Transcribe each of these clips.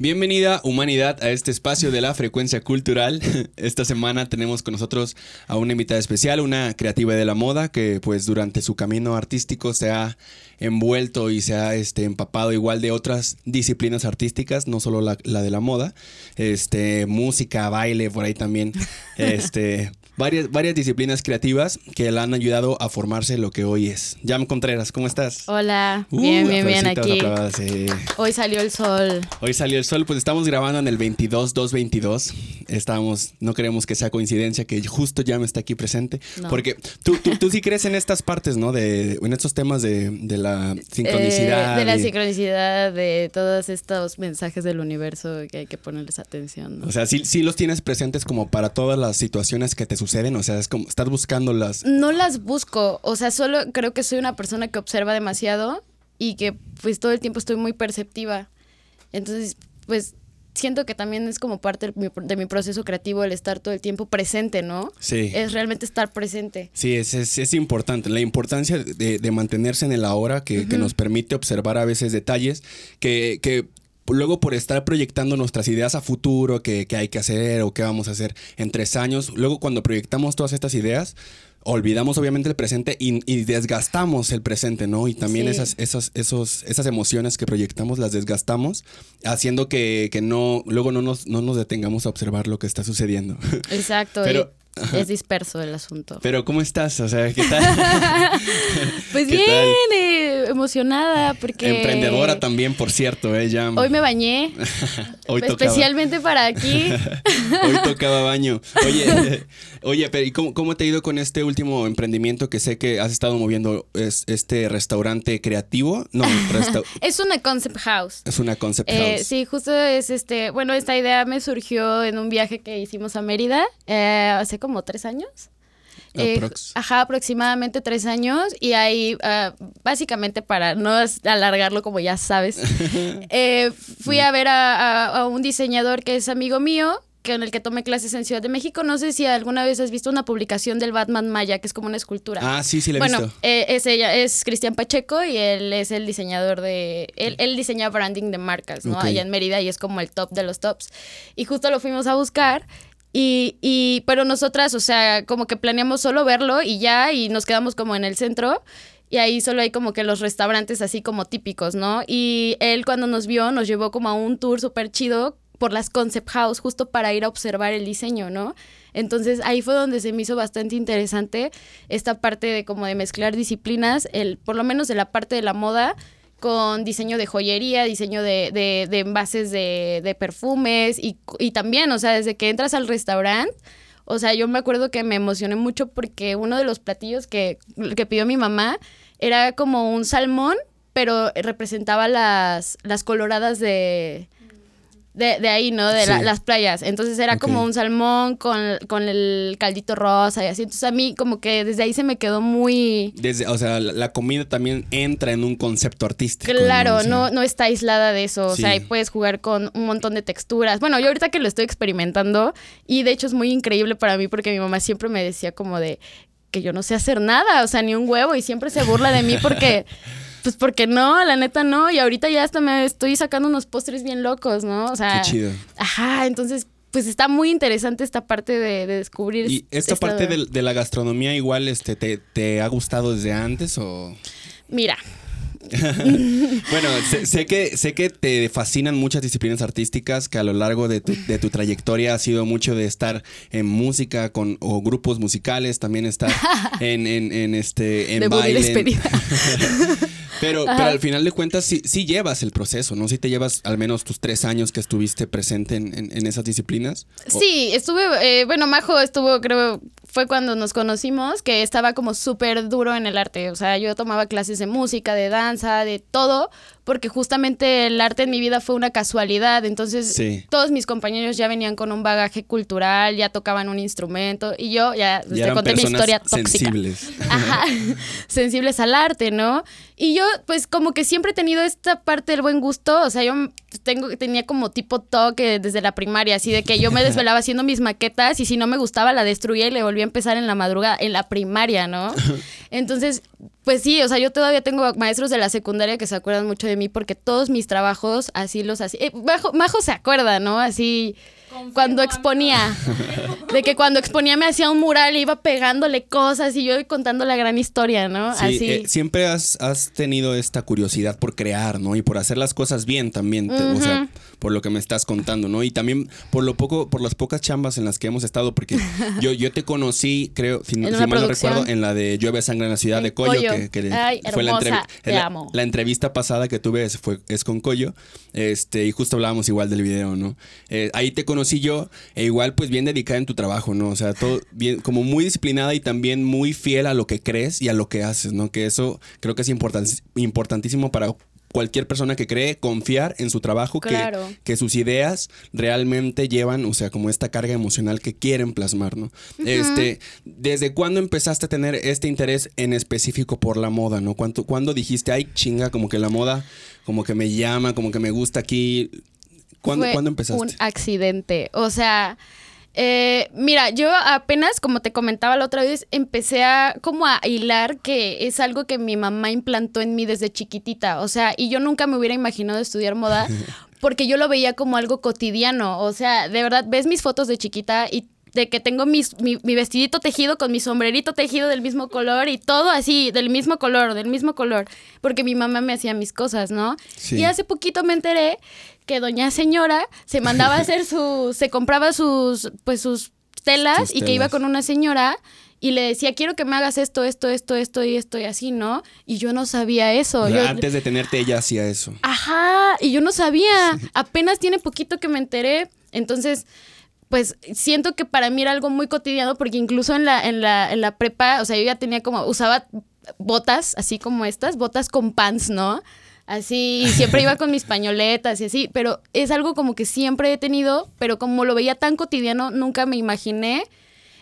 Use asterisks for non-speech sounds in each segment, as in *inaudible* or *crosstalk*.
Bienvenida humanidad a este espacio de la frecuencia cultural. *laughs* Esta semana tenemos con nosotros a una invitada especial, una creativa de la moda que pues durante su camino artístico se ha envuelto y se ha este, empapado igual de otras disciplinas artísticas, no solo la, la de la moda, este, música, baile, por ahí también, *laughs* este, varias, varias disciplinas creativas que la han ayudado a formarse lo que hoy es. Jam Contreras, ¿cómo estás? Hola, bien, bien, bien aquí. Hoy salió el sol. Hoy salió el sol, pues estamos grabando en el 22-222. Estamos, no queremos que sea coincidencia que justo Jam está aquí presente. No. Porque tú, tú, tú sí crees en estas partes, ¿no? De, en estos temas de, de la sincronicidad. Eh, de la y- sincronicidad, de todos estos mensajes del universo que hay que ponerles atención. ¿no? O sea, sí, sí los tienes presentes como para todas las situaciones que te suceden. O sea, es como estás buscando las. No las busco, o sea, solo creo que soy una persona que observa demasiado y que pues todo el tiempo estoy muy perceptiva. Entonces, pues siento que también es como parte de mi, proceso creativo el estar todo el tiempo presente, ¿no? Sí. Es realmente estar presente. Sí, es, es, es importante. La importancia de, de mantenerse en el ahora que, que nos permite observar a veces detalles que, que luego por estar proyectando nuestras ideas a futuro, que, que hay que hacer o qué vamos a hacer en tres años, luego cuando proyectamos todas estas ideas, olvidamos obviamente el presente y, y desgastamos el presente, ¿no? Y también Sí. esas, esas, esos, esas emociones que proyectamos las desgastamos, haciendo que, que no, luego no nos, no nos detengamos a observar lo que está sucediendo. *laughs* Exacto. Pero- es disperso el asunto. Pero ¿cómo estás? O sea, ¿qué tal? *laughs* Pues ¿Qué bien, tal? eh, emocionada porque... Emprendedora también, por cierto, ella. Hoy me bañé, *laughs* Hoy tocaba, especialmente para aquí. *laughs* hoy tocaba baño. Oye, oye, pero ¿y cómo, cómo te ha ido con este último emprendimiento que sé que has estado moviendo? ¿Es este restaurante creativo? No, resta- Es una concept house. es una concept Eh, house. sí, justo es este, bueno, esta idea me surgió en un viaje que hicimos a Mérida eh, hace como tres años. Eh, ajá, aproximadamente tres años. Y ahí, ah, básicamente para no alargarlo como ya sabes, *laughs* eh, fui a ver a, a- a un diseñador que es amigo mío, que en el que tomé clases en Ciudad de México. No sé si alguna vez has visto una publicación del Batman Maya, que es como una escultura. Ah, sí, sí, le he bueno, visto. eh, es ella, es Cristian Pacheco y él es el diseñador de. Él, él diseña branding de marcas, ¿no? Ok. Allá en Mérida y es como el top de los tops. Y justo lo fuimos a buscar. Y, y, pero nosotras, o sea, como que planeamos solo verlo y ya, y nos quedamos como en el centro. Y ahí solo hay como que los restaurantes así como típicos, ¿no? Y él cuando nos vio nos llevó como a un tour súper chido por las concept house justo para ir a observar el diseño, ¿no? Entonces ahí fue donde se me hizo bastante interesante esta parte de como de mezclar disciplinas, el, por lo menos de la parte de la moda, con diseño de joyería, diseño de, de- envases de, de perfumes y, y también, o sea, desde que entras al restaurante, o sea, yo me acuerdo que me emocioné mucho porque uno de los platillos que, que pidió mi mamá era como un salmón, pero representaba las, las coloradas de, de, de ahí, ¿no? De la- las playas. Entonces era como un salmón con, con el caldito rosa y así. Entonces a mí como que desde ahí se me quedó muy... Desde, o sea, la, la comida también entra en un concepto artístico. Claro, O sea, no, no está aislada de eso. O sea, ahí puedes jugar con un montón de texturas. Bueno, yo ahorita que lo estoy experimentando, y de hecho es muy increíble para mí porque mi mamá siempre me decía como de que yo no sé hacer nada, o sea, ni un huevo, y siempre se burla de mí porque, *laughs* pues porque no, la neta no, y ahorita ya hasta me estoy sacando unos postres bien locos, ¿no? O sea, Qué chido. ajá, entonces, pues está muy interesante esta parte de, de descubrir. ¿Y esta esta- parte de, de la gastronomía igual este, te, te ha gustado desde antes o...? Mira, *laughs* Bueno, sé, sé que, sé que te fascinan muchas disciplinas artísticas, que a lo largo de tu, de tu trayectoria ha sido mucho de estar en música con, o grupos musicales, también estar *laughs* en, en, en este, en baile. *laughs* Pero, pero al final de cuentas sí, sí llevas el proceso, ¿no? Sí te llevas al menos tus tres años que estuviste presente en, en- en esas disciplinas. Sí, estuve, eh, bueno, Majo estuvo, creo, fue cuando nos conocimos, que estaba como súper duro en el arte. O sea, yo tomaba clases de música, de danza, de todo, porque justamente el arte en mi vida fue una casualidad. Entonces, Sí. todos mis compañeros ya venían con un bagaje cultural, ya tocaban un instrumento, y yo ya, ya te conté mi historia tóxica. sensibles. *laughs* Ajá, *laughs* sensibles al arte, ¿no? Y yo pues como que siempre he tenido esta parte del buen gusto, o sea, yo tengo, tenía como tipo toque desde la primaria, así de que yo me *laughs* desvelaba haciendo mis maquetas y si no me gustaba la destruía y le volvía a empezar en la madrugada, en la primaria, ¿no? Entonces, pues sí, o sea, yo todavía tengo maestros de la secundaria que se acuerdan mucho de mí porque todos mis trabajos así los hacía. Eh, Majo se acuerda, ¿no? Así cuando exponía. De que cuando exponía me hacía un mural y iba pegándole cosas y yo contando la gran historia, ¿no? Sí, Así. Eh, siempre has, tenido esta curiosidad por crear, ¿no? Y por hacer las cosas bien también, o sea, por lo que me estás contando, ¿no? Y también por lo poco, por las pocas chambas en las que hemos estado, porque *laughs* yo, yo te conocí, creo, si, mal no recuerdo, en la de Llueve Sangre en la ciudad de Coyo, que, fue la, la, entrevista pasada que tuve fue, es con Coyo, este, y justo hablábamos igual del video, ¿no? Eh, ahí te conocí yo, e igual pues bien dedicada en tu trabajo, ¿no? O sea, todo bien, como muy disciplinada y también muy fiel a lo que crees y a lo que haces, ¿no? Que eso creo que es importantísimo para cualquier persona que cree confiar en su trabajo, que, que, sus ideas realmente llevan, o sea, como esta carga emocional que quieren plasmar, ¿no? Este, ¿desde cuándo empezaste a tener este interés en específico por la moda, ¿no? ¿Cuándo, ¿Cuándo dijiste, ay, chinga, como que la moda, como que me llama, como que me gusta aquí? ¿Cuándo, ¿cuándo empezaste? Un accidente. O sea, eh, mira, yo apenas, como te comentaba la otra vez, empecé a como a hilar que es algo que mi mamá implantó en mí desde chiquitita. O sea, y yo nunca me hubiera imaginado estudiar moda *laughs* porque yo lo veía como algo cotidiano. O sea, de verdad, ves mis fotos de chiquita y de que tengo mi, mi, vestidito tejido con mi sombrerito tejido del mismo color y todo así, del mismo color, del mismo color, porque mi mamá me hacía mis cosas, ¿no? Y hace poquito me enteré que doña señora se mandaba a *laughs* hacer su, se compraba sus, pues sus telas y que iba con una señora y le decía, quiero que me hagas esto, esto, esto, esto y esto y así, ¿no? Y yo no sabía eso. antes de tenerte ella hacía eso. Ajá, y yo no sabía. Apenas tiene poquito que me enteré. Entonces, pues siento que para mí era algo muy cotidiano porque incluso en la, en la, en la prepa, o sea, yo ya tenía como, usaba botas, así como estas, botas con pants, ¿no? Así, siempre iba con mis pañoletas y así, pero es algo como que siempre he tenido, pero como lo veía tan cotidiano, nunca me imaginé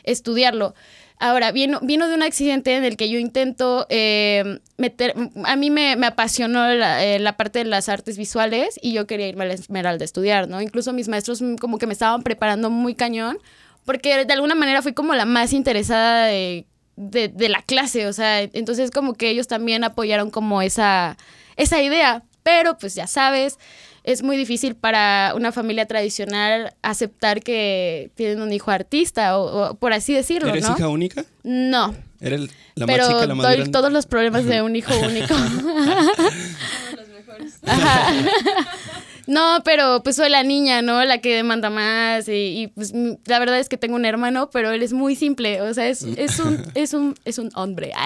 estudiarlo. Ahora, vino, vino de un accidente en el que yo intento eh, meter, a mí me, apasionó eh, la, parte de las artes visuales y yo quería irme a la Esmeralda a estudiar, ¿no? Incluso mis maestros como que me estaban preparando muy cañón, porque de alguna manera fui como la más interesada de, de la clase, o sea, entonces como que ellos también apoyaron como esa, esa idea, pero pues ya sabes, es muy difícil para una familia tradicional aceptar que tienen un hijo artista, o, por así decirlo, ¿Eres hija única? No. ¿Eres la más chica, la más doy todos los problemas de un hijo único. *laughs* los mejores. No, pero pues soy la niña, ¿no? La que demanda más y, pues la verdad es que tengo un hermano, pero él es muy simple, o sea, es, es un es un es un hombre. *laughs*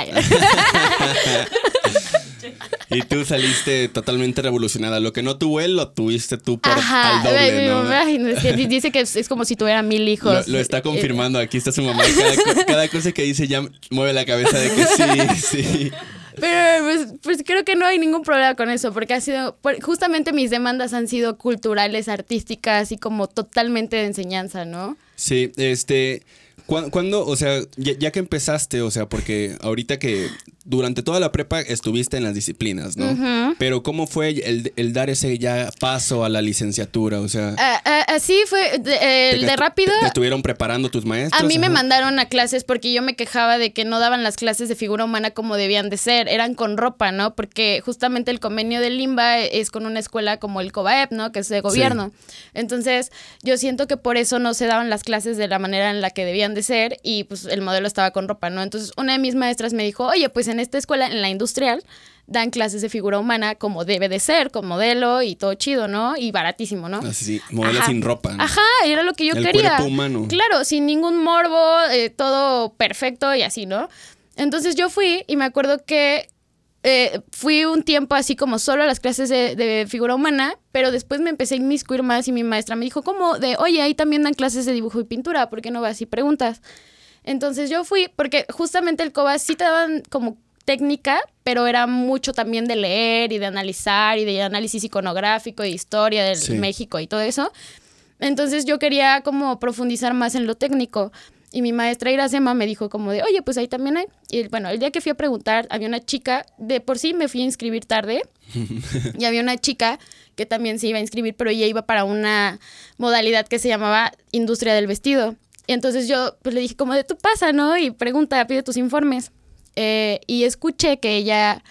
y tú saliste totalmente revolucionada. Lo que no tuvo él, lo tuviste tú por al doble, ¿no? dice que es, como si tuviera mil hijos. Lo, está confirmando. Aquí está su mamá. *laughs* Cada, cada cosa que dice ya mueve la cabeza de que sí, sí. Pero pues, pues, creo que no hay ningún problema con eso, porque ha sido, justamente mis demandas han sido culturales, artísticas y como totalmente de enseñanza, ¿no? Sí, este, ¿cuándo, o sea, ya, que empezaste, o sea, porque ahorita que durante toda la prepa estuviste en las disciplinas, ¿no? Pero ¿cómo fue el, dar ese ya paso a la licenciatura? O sea... Así fue, de, el de rápido... ¿Te estuvieron preparando tus maestros? A mí me mandaron a clases porque yo me quejaba de que no daban las clases de figura humana como debían de ser, eran con ropa, ¿no? Porque justamente el convenio del Limba es con una escuela como el COBAEP, ¿no? Que es de gobierno. Entonces, yo siento que por eso no se daban las clases de la manera en la que debían de ser y pues el modelo estaba con ropa, ¿no? Entonces, una de mis maestras me dijo, oye, pues en esta escuela, en la industrial, dan clases de figura humana como debe de ser, con modelo y todo chido, ¿no? Y baratísimo, ¿no? Así, sí, modelo sin ropa. Ajá, era lo que yo quería. Cuerpo humano. Claro, sin ningún morbo, eh, todo perfecto y así, ¿no? Entonces yo fui y me acuerdo que eh, fui un tiempo así como solo a las clases de, de, figura humana, pero después me empecé a inmiscuir más y mi maestra me dijo como de, oye, ahí también dan clases de dibujo y pintura, ¿por qué no vas y preguntas? Entonces yo fui, porque justamente el COBA sí te daban como técnica, pero era mucho también de leer y de analizar y de análisis iconográfico, de historia de México y todo eso. Entonces yo quería como profundizar más en lo técnico. Y mi maestra Iracema me dijo como de, oye, pues ahí también hay. Y bueno, el día que fui a preguntar, había una chica, de por sí me fui a inscribir tarde, *laughs* y había una chica que también se iba a inscribir, pero ella iba para una modalidad que se llamaba industria del vestido. Y entonces yo pues le dije como de, tú pasa, ¿no? Y pregunta, pide tus informes. Eh, y escuché que ella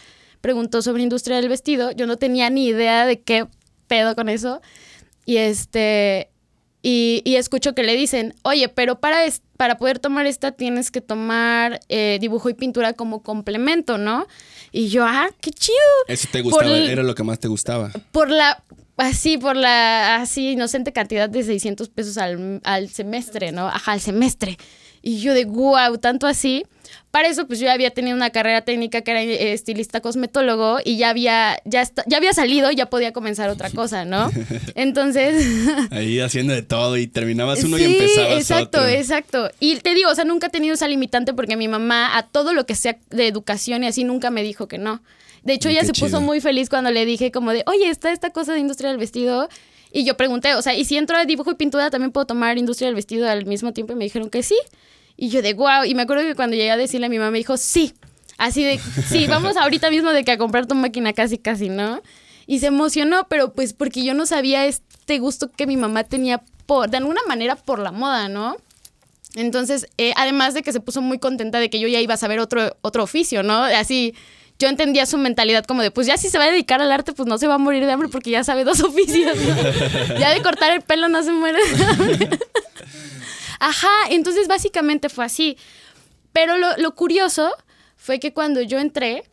preguntó sobre industria del vestido. Yo no tenía ni idea de qué pedo con eso. Y este. Y, y escucho que le dicen, oye, pero para, para poder tomar esta tienes que tomar eh, dibujo y pintura como complemento, ¿no? Y yo, ah, qué chido. Eso te gustaba, era lo que más te gustaba. Por la, así, por la así inocente cantidad de 600 pesos al, al semestre, ¿no? Ajá, al semestre. Y yo de, wow, tanto así. Para eso, pues yo ya había tenido una carrera técnica que era eh, estilista cosmetólogo y ya había, ya, ya había salido, ya podía comenzar otra *laughs* cosa, ¿no? *laughs* Entonces. *laughs* Ahí haciendo de todo y terminabas uno y empezabas exacto, otro. Exacto, Y te digo, o sea, nunca he tenido esa limitante porque mi mamá, a todo lo que sea de educación y así, nunca me dijo que no. De hecho, ella se puso muy feliz cuando le dije, como de, oye, está esta cosa de industria del vestido. Y yo pregunté, o sea, ¿y si entro a dibujo y pintura también puedo tomar industria del vestido al mismo tiempo? Y me dijeron que sí. Y yo de wow. Y me acuerdo que cuando llegué a decirle a mi mamá, me dijo, sí. Así de, sí, *laughs* vamos ahorita mismo de que a comprar tu máquina casi, casi, ¿no? Y se emocionó, pero pues porque yo no sabía este gusto que mi mamá tenía por, de alguna manera por la moda, ¿no? Entonces, eh, además de que se puso muy contenta de que yo ya iba a saber otro, otro oficio, ¿no? Así, yo entendía su mentalidad como de, pues ya si se va a dedicar al arte, pues no se va a morir de hambre porque ya sabe dos *laughs* oficios, ¿no? ya de cortar el pelo no se muere de hambre. *laughs* Ajá, entonces básicamente fue así. Pero lo, curioso fue que cuando yo entré,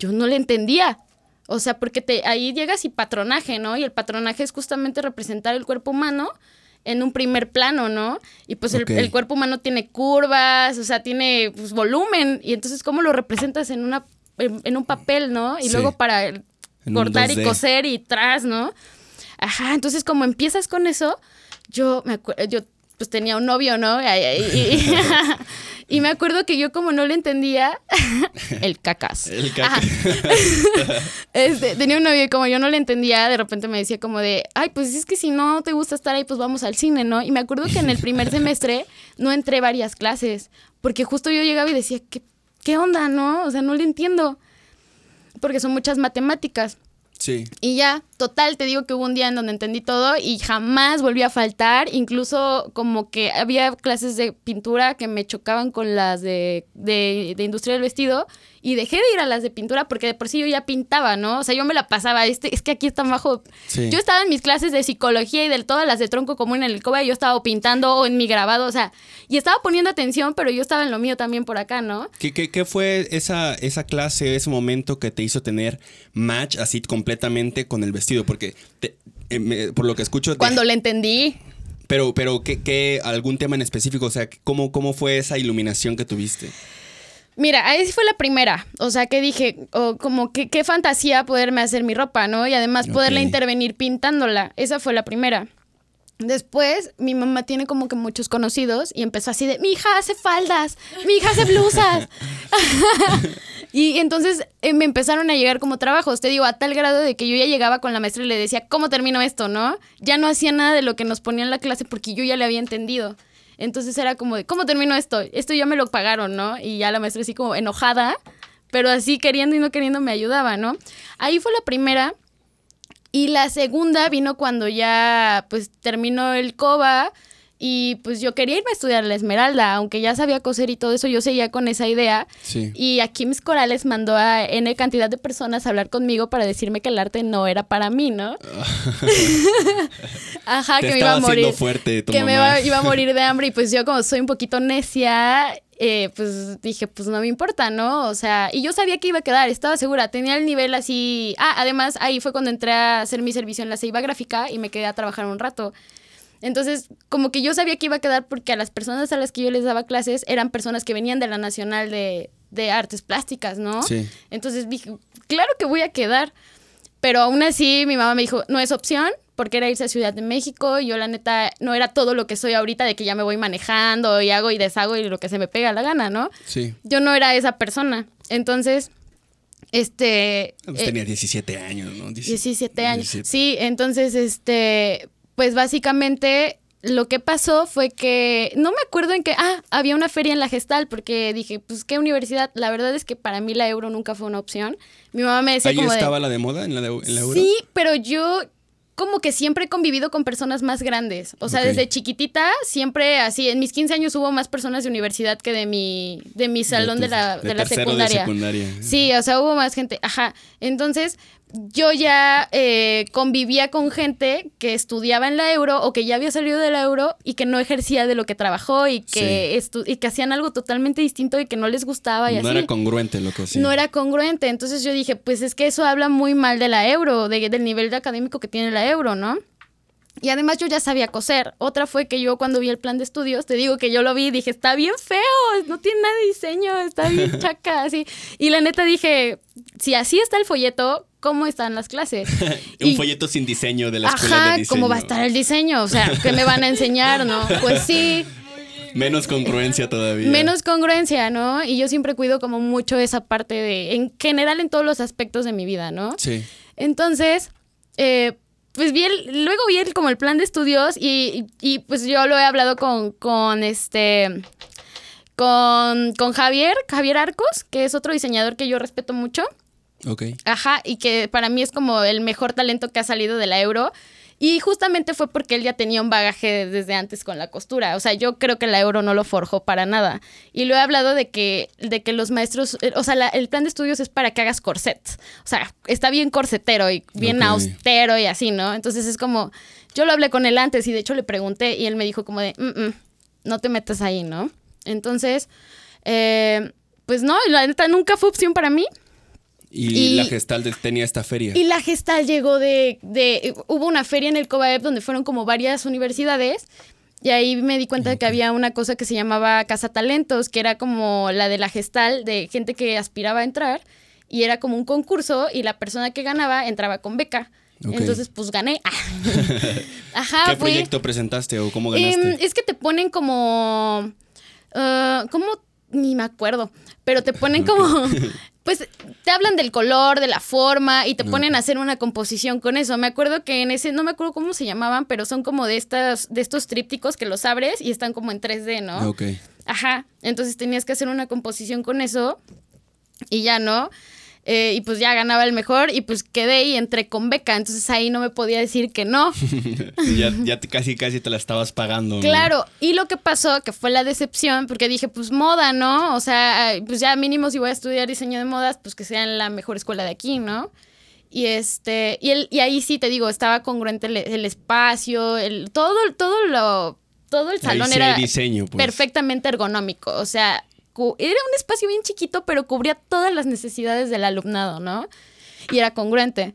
yo no le entendía. O sea, porque te, ahí llegas y patronaje, ¿no? Y el patronaje es justamente representar el cuerpo humano en un primer plano, ¿no? Y pues el, cuerpo humano tiene curvas, o sea, tiene pues, volumen. Y entonces, ¿cómo lo representas en, una, en, un papel, ¿no? Y luego para cortar y coser y tras, ¿no? Ajá, entonces como empiezas con eso, yo me acuerdo, yo pues tenía un novio, ¿no? *laughs* Y, me acuerdo que yo como no le entendía, *laughs* el cacas. El cacas. *laughs* Este, tenía un novio y como yo no le entendía, de repente me decía como de, ay, pues es que si no te gusta estar ahí, pues vamos al cine, ¿no? Y me acuerdo que en el primer semestre no entré varias clases, porque justo yo llegaba y decía, ¿qué, qué onda, no? O sea, no le entiendo, porque son muchas matemáticas. Sí. Y ya, total, te digo que hubo un día en donde entendí todo y jamás volví a faltar. Incluso como que había clases de pintura que me chocaban con las de, de, de industria del vestido y dejé de ir a las de pintura porque de por sí yo ya pintaba, ¿no? O sea, yo me la pasaba, este, es que aquí está bajo. Yo estaba en mis clases de psicología y de todas las de tronco común en el COBA, yo estaba pintando o en mi grabado, o sea, y estaba poniendo atención, pero yo estaba en lo mío también por acá, ¿no? ¿Qué, qué, fue esa, esa clase, ese momento que te hizo tener match así completamente con el vestido? Porque eh, por lo que escucho... Cuando le entendí. Pero, pero ¿qué, ¿qué, algún tema en específico? O sea, ¿cómo, cómo fue esa iluminación que tuviste? Mira, ahí fue la primera. O sea, que dije, como que qué fantasía poderme hacer mi ropa, ¿no? Y además poderla intervenir pintándola. Esa fue la primera. Después, mi mamá tiene como que muchos conocidos y empezó así de, mi hija hace faldas, mi hija hace blusas. *laughs* y entonces eh, me empezaron a llegar como trabajos, te digo, a tal grado de que yo ya llegaba con la maestra y le decía, ¿cómo termino esto, no? Ya no hacía nada de lo que nos ponía en la clase porque yo ya le había entendido. Entonces era como de, ¿cómo termino esto? Esto ya me lo pagaron, ¿no? Y ya la maestra así como enojada, pero así queriendo y no queriendo me ayudaba, ¿no? Ahí fue la primera. Y la segunda vino cuando ya pues terminó el COBA y pues yo quería irme a estudiar la Esmeralda, aunque ya sabía coser y todo eso, yo seguía con esa idea. Y aquí mis corales mandó a N cantidad de personas a hablar conmigo para decirme que el arte no era para mí, ¿no? *laughs* Ajá, que me iba a morir. Fuerte, que me iba, a morir de *laughs* hambre y pues yo como soy un poquito necia, eh, pues dije, pues no me importa, ¿no? O sea, y yo sabía que iba a quedar, estaba segura, tenía el nivel así. Ah, además ahí fue cuando entré a hacer mi servicio en la Ceiba Gráfica y me quedé a trabajar un rato. Entonces, como que yo sabía que iba a quedar porque a las personas a las que yo les daba clases eran personas que venían de la Nacional de, Artes Plásticas, ¿no? Sí. Entonces dije, claro que voy a quedar. Pero aún así mi mamá me dijo, no es opción, porque era irse a Ciudad de México. Y yo, la neta, no era todo lo que soy ahorita, de que ya me voy manejando y hago y deshago y lo que se me pega la gana, ¿no? Sí. Yo no era esa persona. Entonces, este. Pues tenía 17 años, ¿no? 17, años. Sí, entonces, este pues básicamente lo que pasó fue que no me acuerdo en qué, ah, había una feria en la Gestal porque dije, pues qué universidad, la verdad es que para mí la euro nunca fue una opción. Mi mamá me decía ¿Ahí como de, estaba la de moda en la, de, en la euro? Sí, pero yo como que siempre he convivido con personas más grandes. O sea, Ok. desde chiquitita, siempre así, en mis 15 años hubo más personas de universidad que de mi, de mi salón de, tu- la, de la secundaria. Secundaria. Sí, o sea, hubo más gente. Ajá. Entonces, yo ya eh, convivía con gente que estudiaba en la euro o que ya había salido de la euro y que no ejercía de lo que trabajó y que, estu- y que hacían algo totalmente distinto y que no les gustaba y No así era congruente lo que hacía. no era congruente. Entonces yo dije, pues es que eso habla muy mal de la euro, de- del nivel de académico que tiene la euro, ¿no? Y además yo ya sabía coser. Otra fue que yo cuando vi el plan de estudios, te digo que yo lo vi y dije, está bien feo, no tiene nada de diseño, está bien *laughs* chaca, así. Y la neta dije, si así está el folleto, ¿cómo están las clases? *laughs* Un Y- folleto sin diseño de la escuela Ajá, de diseño. ¿cómo va a estar el diseño? O sea, ¿qué me van a enseñar, no? Pues sí, Menos congruencia todavía. menos congruencia, ¿no? Y yo siempre cuido como mucho esa parte de, en general en todos los aspectos de mi vida, ¿no? Sí. Entonces, eh, pues vi el, luego vi el, como el plan de estudios y, y- y, pues yo lo he hablado con, con este, con, con Javier, Javier Arcos, que es otro diseñador que yo respeto mucho. Ok. Ajá, y que para mí es como el mejor talento que ha salido de la euro. Y justamente fue porque él ya tenía un bagaje desde antes con la costura. O sea, yo creo que la euro no lo forjó para nada. Y lo he hablado de que, de que los maestros, eh, o sea, la- el plan de estudios es para que hagas corsets. O sea, está bien corsetero y bien austero y así, ¿no? Entonces es como, yo lo hablé con él antes y de hecho le pregunté y él me dijo como de, "Mm, mm, no te metas ahí, ¿no? Entonces, eh, pues no, la neta nunca fue opción para mí. Y, Y- la gestal de- tenía esta feria. Y la gestal llegó de, de- Hubo una feria en el COBAEP donde fueron como varias universidades. Y ahí me di cuenta de que había una cosa que se llamaba Casa Talentos, que era como la de la gestal, de gente que aspiraba a entrar. Y era como un concurso y la persona que ganaba entraba con beca. Entonces, pues gané. *laughs* *laughs* Ajá, ¿Qué proyecto presentaste o cómo Em, ganaste? es que te ponen como. ah, ¿Cómo? Ni me acuerdo. Pero te ponen *laughs* como. Pues te hablan del color, de la forma y te ponen a hacer una composición con eso. Me acuerdo que en ese, no me acuerdo cómo se llamaban, pero son como de estas, de estos trípticos que los abres y están como en 3D, ¿no? Ok. Ajá. Entonces tenías que hacer una composición con eso y ya no. Eh, y pues ya ganaba el mejor y pues quedé y entré con beca. Entonces ahí no me podía decir que no. *laughs* ya ya te- casi, casi te la estabas pagando. ¿no? Claro, y lo que pasó, que fue la decepción, porque dije, pues moda, ¿no? O sea, pues ya mínimo si voy a estudiar diseño de modas, pues que sea en la mejor escuela de aquí, ¿no? Y este, y, el, y ahí sí te digo, estaba congruente el, el espacio, el, todo, todo lo, todo el salón sí era diseño, pues. perfectamente ergonómico. O sea, era un espacio bien chiquito, pero cubría todas las necesidades del alumnado, ¿no? Y era congruente.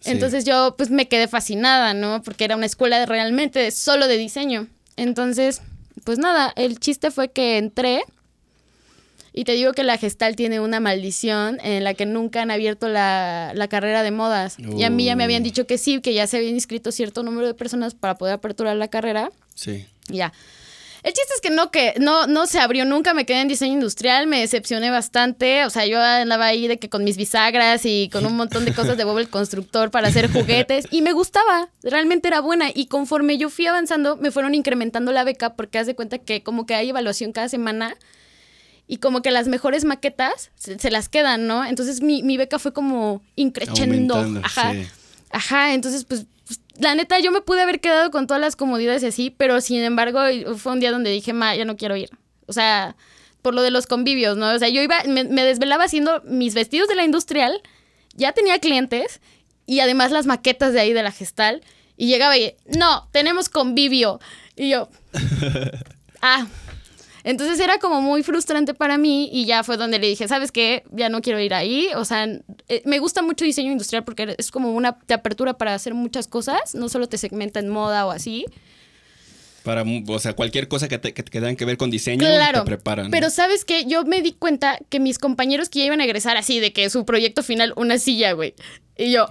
Sí. Entonces yo pues me quedé fascinada, ¿no? Porque era una escuela realmente solo de diseño. Entonces, pues nada, el chiste fue que entré y te digo que la gestal tiene una maldición en la que nunca han abierto la, la carrera de modas. Y a mí ya me habían Oh. dicho que sí, que ya se habían inscrito cierto número de personas para poder aperturar la carrera. Sí. Y Ya. El chiste es que no, que no, no se abrió nunca, me quedé en diseño industrial, me decepcioné bastante, o sea, yo andaba ahí de que con mis bisagras y con un montón de cosas de Bob el Constructor para hacer juguetes y me gustaba, realmente era buena y conforme yo fui avanzando me fueron incrementando la beca porque haz de cuenta que como que hay evaluación cada semana y como que las mejores maquetas se, se las quedan, ¿no? Entonces mi, mi beca fue como increchendo, ajá. sí. Ajá, entonces pues, pues, la neta yo me pude haber quedado con todas las comodidades y así, pero sin embargo fue un día donde dije, ma, ya no quiero ir. O sea, por lo de los convivios, ¿no? O sea, yo iba, me, me desvelaba haciendo mis vestidos de la industrial, ya tenía clientes y además las maquetas de ahí de la gestal y llegaba y, no, tenemos convivio. Y yo, *laughs* ah. Entonces era como muy frustrante para mí y ya fue donde le dije, ¿sabes qué? Ya no quiero ir ahí. O sea, eh, me gusta mucho diseño industrial porque es como una apertura para hacer muchas cosas, no solo te segmenta en moda o así. Para, o sea, cualquier cosa que, te, que, que tengan que ver con diseño, Claro, te preparan. pero sabes que yo me di cuenta que mis compañeros que ya iban a egresar así, de que su proyecto final, una silla, güey. Y yo.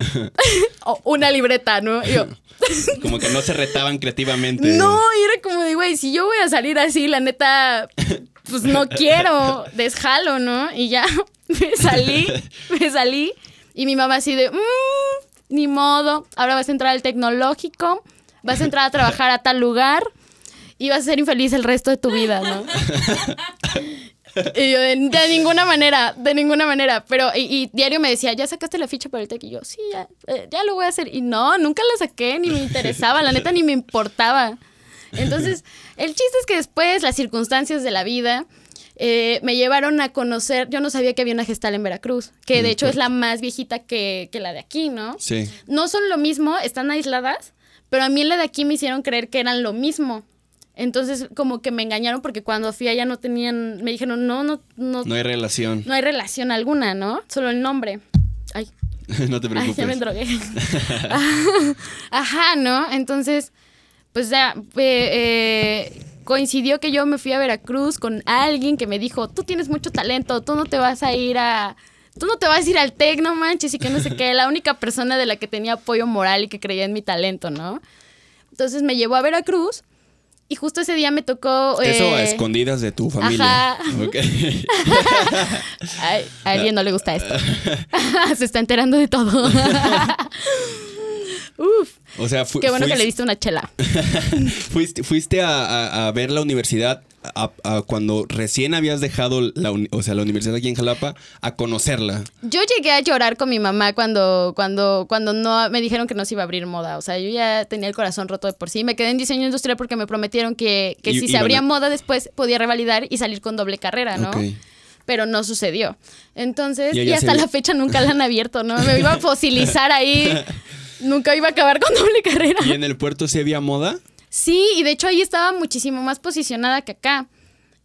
*laughs* o una libreta, ¿no? Yo, *laughs* Como que no se retaban creativamente. *laughs* No, y era como de, güey, si yo voy a salir así, la neta, pues no quiero, desjalo, ¿no? Y ya me salí, me salí. Y mi mamá así de, "Mm, ni modo, ahora vas a entrar al tecnológico vas a entrar a trabajar a tal lugar y vas a ser infeliz el resto de tu vida, ¿no? Y yo, de, de ninguna manera, de ninguna manera. Pero, y, y diario me decía, ¿ya sacaste la ficha para el TEC? Y yo, sí, ya, eh, ya lo voy a hacer. Y no, nunca la saqué, ni me interesaba, la neta ni me importaba. Entonces, el chiste es que después las circunstancias de la vida eh, me llevaron a conocer, yo no sabía que había una gestal en Veracruz, que de hecho es la más viejita que, que la de aquí, ¿no? Sí. No son lo mismo, están aisladas, pero a mí en la de aquí me hicieron creer que eran lo mismo. Entonces, como que me engañaron porque cuando fui allá no tenían, me dijeron, no, no, no, No hay relación. no hay relación alguna, ¿no? Solo el nombre. Ay, *laughs* no te ay preocupes. ya me drogué. *laughs* *laughs* Ajá, ¿no? Entonces, pues ya, eh, eh, coincidió que yo me fui a Veracruz con alguien que me dijo, tú tienes mucho talento, tú no te vas a ir a... Tú no te vas a ir al TEC, no manches, y que no sé qué. La única persona de la que tenía apoyo moral y que creía en mi talento, ¿no? Entonces me llevó a Veracruz y justo ese día me tocó... Eso a eh, escondidas de tu familia. ajá. Ok. *laughs* Ay, a alguien no le gusta esto. *laughs* Se está enterando de todo. *laughs* Uf, O sea, qué bueno que le diste una chela. Fuiste, fuiste a, a- a ver la universidad a- a cuando recién habías dejado la, o sea, la universidad aquí en Jalapa a conocerla. Yo llegué a llorar con mi mamá cuando, cuando, cuando no me dijeron que no se iba a abrir moda. O sea, yo ya tenía el corazón roto de por sí. Me quedé en diseño industrial porque me prometieron que, que Y- si se abría a- moda después podía revalidar y salir con doble carrera, ¿no? Pero no sucedió. Entonces, Y hasta la fecha nunca la han abierto, ¿no? Me iba a fosilizar ahí. *laughs* Nunca iba a acabar con doble carrera. ¿Y en el puerto sí había moda? Sí, y de hecho ahí estaba muchísimo más posicionada que acá.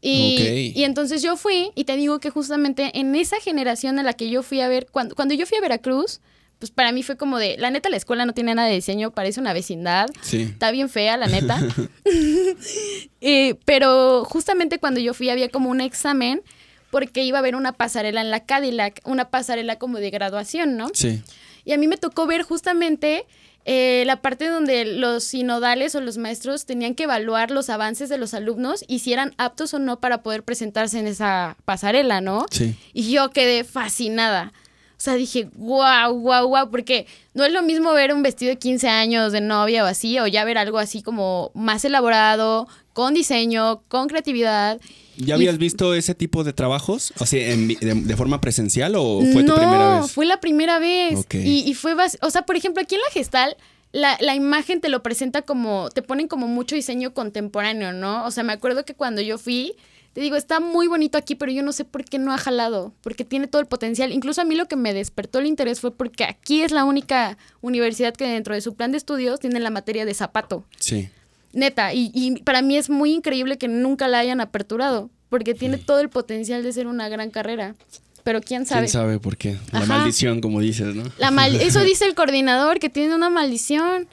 Y, y entonces yo fui, y te digo que justamente en esa generación a la que yo fui a ver, cuando, cuando yo fui a Veracruz, pues para mí fue como de, la neta la escuela no tiene nada de diseño, parece una vecindad, Sí. está bien fea, la neta. *laughs* *laughs* Eh, pero justamente cuando yo fui había como un examen porque iba a haber una pasarela en la Cadillac, una pasarela como de graduación, ¿no? Sí. Y a mí me tocó ver justamente eh, la parte donde los sinodales o los maestros tenían que evaluar los avances de los alumnos y si eran aptos o no para poder presentarse en esa pasarela, ¿no? Sí. Y yo quedé fascinada. O sea, dije, wow, wow, wow, porque no es lo mismo ver un vestido de 15 años de novia o así, o ya ver algo así como más elaborado, con diseño, con creatividad. ¿Ya Y- habías visto ese tipo de trabajos? O sea, en de, de forma presencial o fue tu no, primera vez? fue la primera vez. Ok. Y, y fue, o sea, por ejemplo, aquí en la gestal, la, la imagen te lo presenta como, te ponen como mucho diseño contemporáneo, ¿no? O sea, me acuerdo que cuando yo fui, te digo, está muy bonito aquí, pero yo no sé por qué no ha jalado, porque tiene todo el potencial. Incluso a mí lo que me despertó el interés fue porque aquí es la única universidad que dentro de su plan de estudios tiene la materia de zapato. Sí. Neta, y, y para mí es muy increíble que nunca la hayan aperturado, porque tiene todo el potencial de ser una gran carrera. Pero quién sabe. ¿Quién sabe por qué? La Ajá. maldición, como dices, ¿no? La mal *laughs* eso dice el coordinador, que tiene una maldición.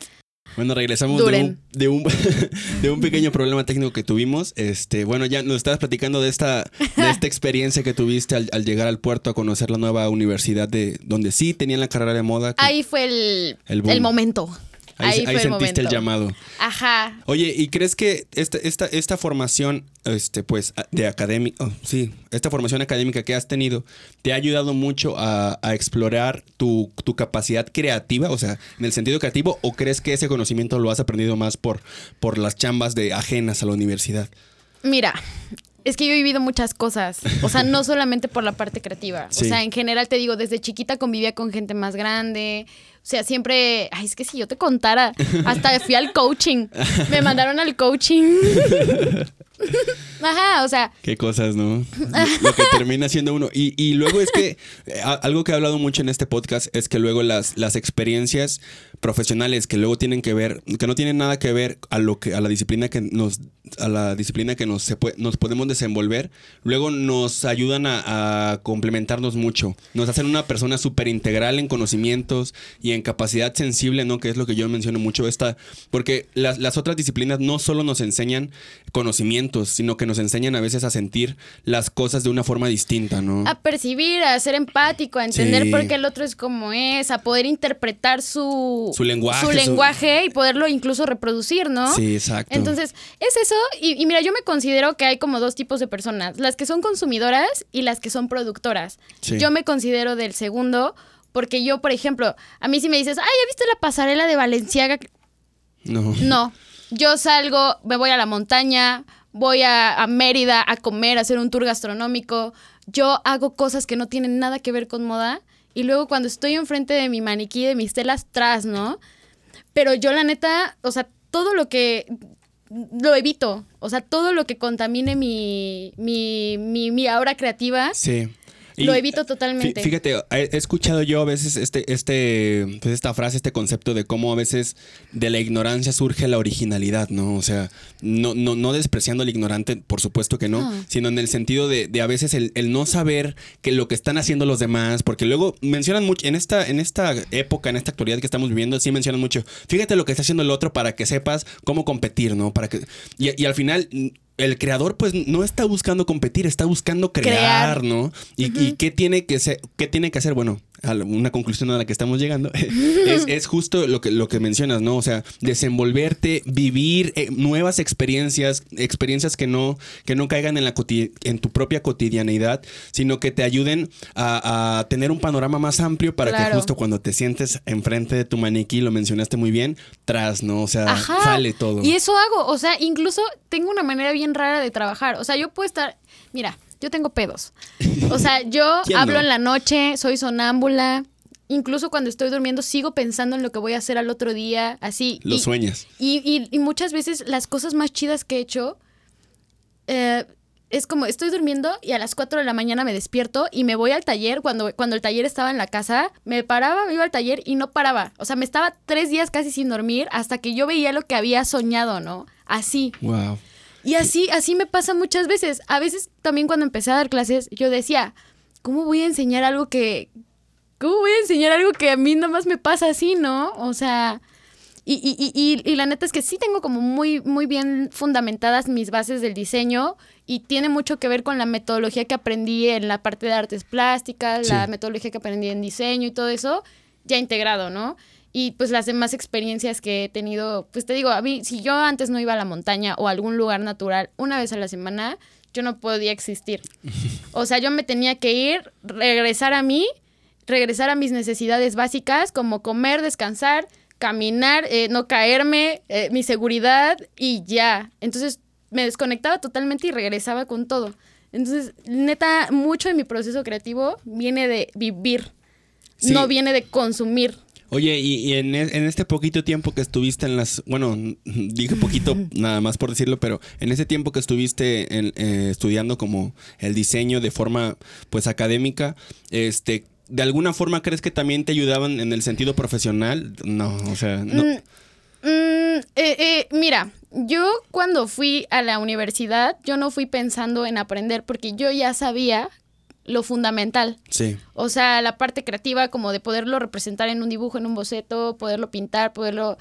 Bueno, regresamos de un, de, un, *laughs* de un pequeño problema técnico que tuvimos. Este, bueno, ya nos estabas platicando de esta, de esta experiencia que tuviste al, al llegar al puerto a conocer la nueva universidad de donde sí tenían la carrera de moda. Ahí fue el, El momento. Ahí sentiste el llamado. Ajá. Oye, ¿y crees que esta, esta, esta formación, este, pues, de académica, sí, esta formación académica que has tenido, te ha ayudado mucho a, a explorar tu, tu capacidad creativa, o sea, en el sentido creativo, o crees que ese conocimiento lo has aprendido más por, por las chambas de ajenas a la universidad? Mira, es que yo he vivido muchas cosas. O sea, no *laughs* solamente por la parte creativa. Sí. O sea, en general te digo, desde chiquita convivía con gente más grande. O sea, siempre. Ay, es que si yo te contara. Hasta fui al coaching. Me mandaron al coaching. Ajá, o sea, Qué cosas, ¿no? Lo que termina siendo uno. Y, y luego es que eh, algo que he hablado mucho en este podcast es que luego las, las experiencias profesionales que luego tienen que ver, que no tienen nada que ver a lo que, a la disciplina que nos, a la disciplina que nos, se pue- nos podemos desenvolver, luego nos ayudan a, a complementarnos mucho. Nos hacen una persona súper integral en conocimientos y en capacidad sensible, ¿no? Que es lo que yo menciono mucho esta, porque las, las otras disciplinas no solo nos enseñan conocimientos, sino que nos enseñan a veces a sentir las cosas de una forma distinta, ¿no? a percibir, a ser empático, a entender Sí. por qué el otro es como es, a poder interpretar su, Su lenguaje, su su- lenguaje y poderlo incluso reproducir, ¿no? Sí, exacto. Entonces, es eso. Y, y mira, yo me considero que hay como dos tipos de personas: las que son consumidoras y las que son productoras. Sí. Yo me considero del segundo, porque yo, por ejemplo, a mí si me dices, ay, ¿ya viste la pasarela de Valenciaga? No. No. *laughs* Yo salgo, me voy a la montaña, voy a, a Mérida a comer, a hacer un tour gastronómico. Yo hago cosas que no tienen nada que ver con moda. Y luego cuando estoy enfrente de mi maniquí, de mis telas, tras, ¿no? Pero yo la neta, o sea, todo lo que lo evito. O sea, todo lo que contamine mi, mi, mi, mi aura creativa. Sí. Lo evito totalmente. fí- Fíjate, he he escuchado yo a veces este, este, pues esta frase, este concepto de cómo a veces de la ignorancia surge la originalidad, ¿no? O sea, no, no, no despreciando al ignorante, por supuesto que no, No. sino en el sentido de, de a veces el, el no saber que lo que están haciendo los demás, porque luego mencionan mucho, en esta, en esta época, en esta actualidad que estamos viviendo, sí mencionan mucho, fíjate lo que está haciendo el otro para que sepas cómo competir, ¿no? Para que, y, y al final... El creador, pues, no está buscando competir, está buscando crear, Crear. ¿no? Y, y qué tiene que ser, qué tiene que hacer, bueno, a una conclusión a la que estamos llegando, *laughs* es, es justo lo que, lo que mencionas, ¿no? O sea, desenvolverte, vivir eh, nuevas experiencias, experiencias que no, que no caigan en, la en tu propia cotidianidad, sino que te ayuden a, a tener un panorama más amplio para que justo cuando te sientes enfrente de tu maniquí, lo mencionaste muy bien, tras, ¿no? O sea, Ajá. sale todo. Y eso hago. O sea, incluso tengo una manera bien rara de trabajar. O sea, yo puedo estar. Mira, yo tengo pedos. O sea, yo *laughs* ¿Quién hablo no? en la noche, soy sonámbula. Incluso cuando estoy durmiendo, sigo pensando en lo que voy a hacer al otro día, así. Lo y, sueñas. y, y- y muchas veces las cosas más chidas que he hecho eh, es como estoy durmiendo y a las 4 de la mañana me despierto y me voy al taller. Cuando, cuando el taller estaba en la casa, me paraba, me iba al taller y no paraba. O sea, me estaba tres días casi sin dormir hasta que yo veía lo que había soñado, ¿no? Así. Wow. Y así, así me pasa muchas veces. A veces también cuando empecé a dar clases, yo decía, ¿cómo voy a enseñar algo que... ¿Cómo voy a enseñar algo que a mí nomás me pasa así, no? O sea... Y, y, y, y- y la neta es que sí tengo como muy, muy bien fundamentadas mis bases del diseño y tiene mucho que ver con la metodología que aprendí en la parte de artes plásticas, Sí. la metodología que aprendí en diseño y todo eso, ya integrado, ¿no? Y pues las demás experiencias que he tenido, pues te digo, a mí, si yo antes no iba a la montaña o a algún lugar natural una vez a la semana, yo no podía existir. *laughs* O sea, yo me tenía que ir, regresar a mí, regresar a mis necesidades básicas como comer, descansar, caminar, eh, no caerme, eh, mi seguridad y ya. Entonces me desconectaba totalmente y regresaba con todo. Entonces, neta, mucho de mi proceso creativo viene de vivir, Sí. no viene de consumir. Oye, y, y en, e- en este poquito tiempo que estuviste en las, bueno, dije poquito nada más por decirlo, pero en ese tiempo que estuviste en- eh, estudiando como el diseño de forma pues académica, este, ¿de alguna forma crees que también te ayudaban en el sentido profesional? No, o sea, no. Mm, mm, eh, eh, mira, yo cuando fui a la universidad, yo no fui pensando en aprender porque yo ya sabía lo fundamental. Sí, O sea, la parte creativa como de poderlo representar en un dibujo, en un boceto, poderlo pintar, poderlo...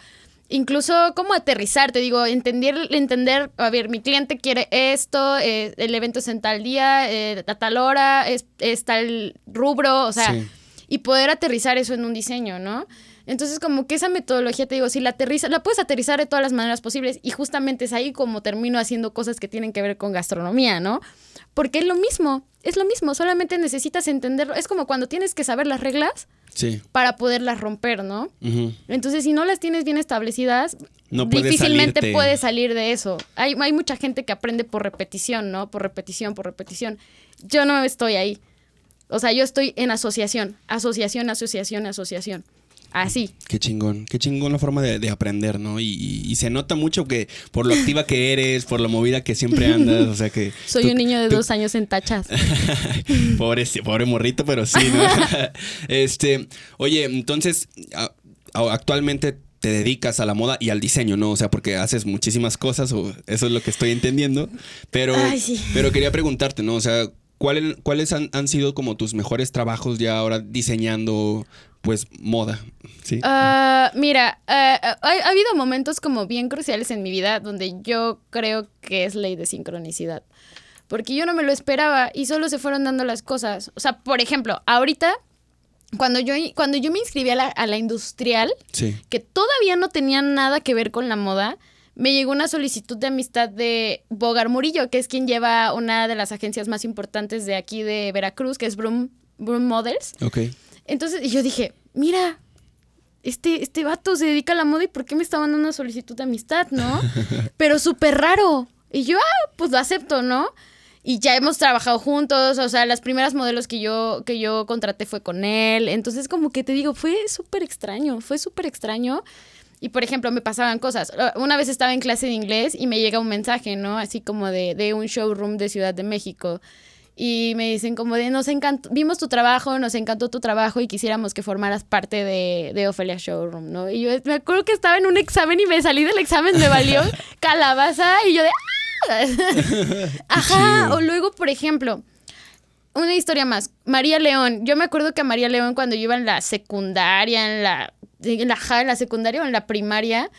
Incluso como aterrizar, te digo, entender, entender, a ver, mi cliente quiere esto, eh, el evento es en tal día, eh, a tal hora, es, es tal rubro, o sea, Sí. y poder aterrizar eso en un diseño, ¿no? Entonces, como que esa metodología, te digo, si la aterriza, la puedes aterrizar de todas las maneras posibles y justamente es ahí como termino haciendo cosas que tienen que ver con gastronomía, ¿no? Porque es lo mismo, es lo mismo, solamente necesitas entenderlo. Es como cuando tienes que saber las reglas sí. para poderlas romper, ¿no? Entonces, si no las tienes bien establecidas, No difícilmente salirte. puedes salir de eso. Hay, hay mucha gente que aprende por repetición, ¿no? Por repetición, por repetición. Yo no estoy ahí. O sea, yo estoy en asociación, asociación, asociación, asociación. Así. Qué chingón, qué chingón la forma de, de aprender, ¿no? Y, y- y se nota mucho que por lo activa que eres, por la movida que siempre andas, o sea que... *laughs* Soy tú- un niño de tú- dos años en tachas. *laughs* pobre, pobre morrito, pero sí, ¿no? *laughs* este, oye, entonces, a- a- actualmente te dedicas a la moda y al diseño, ¿no? O sea, porque haces muchísimas cosas, o eso es lo que estoy entendiendo. Pero, Ay, sí. pero quería preguntarte, ¿no? O sea, ¿cuál- ¿cuáles han, han sido como tus mejores trabajos ya ahora diseñando, pues, moda? Sí. Ah, mira, ah, ha, ha habido momentos como bien cruciales en mi vida donde yo creo que es ley de sincronicidad. Porque yo no me lo esperaba y solo se fueron dando las cosas. O sea, por ejemplo, ahorita, cuando yo, cuando yo me inscribí a la, a la industrial, sí. que todavía no tenía nada que ver con la moda, me llegó una solicitud de amistad de Bogar Murillo, que es quien lleva una de las agencias más importantes de aquí de Veracruz, que es Broom, Broom Models. Ok. Entonces y yo dije, mira, este, este vato se dedica a la moda y ¿por qué me está mandando una solicitud de amistad, no? *laughs* Pero súper raro. Y yo, ah, pues lo acepto, ¿no? Y ya hemos trabajado juntos, o sea, las primeras modelos que yo, que yo contraté fue con él. Entonces, como que te digo, fue súper extraño, fue súper extraño. Y por ejemplo, me pasaban cosas. Una vez estaba en clase de inglés y me llega un mensaje, ¿no? Así como de, de un showroom de Ciudad de México y me dicen como de, nos encantó, vimos tu trabajo, nos encantó tu trabajo y quisiéramos que formaras parte de, de Ophelia Showroom, ¿no? Y yo me acuerdo que estaba en un examen y me salí del examen, me valió *laughs* calabaza y yo de... ¡Ah! *laughs* Ajá, o luego, por ejemplo, una historia más, María León, yo me acuerdo que a María León cuando yo iba en la secundaria, en la, en la, en la secundaria o en la primaria,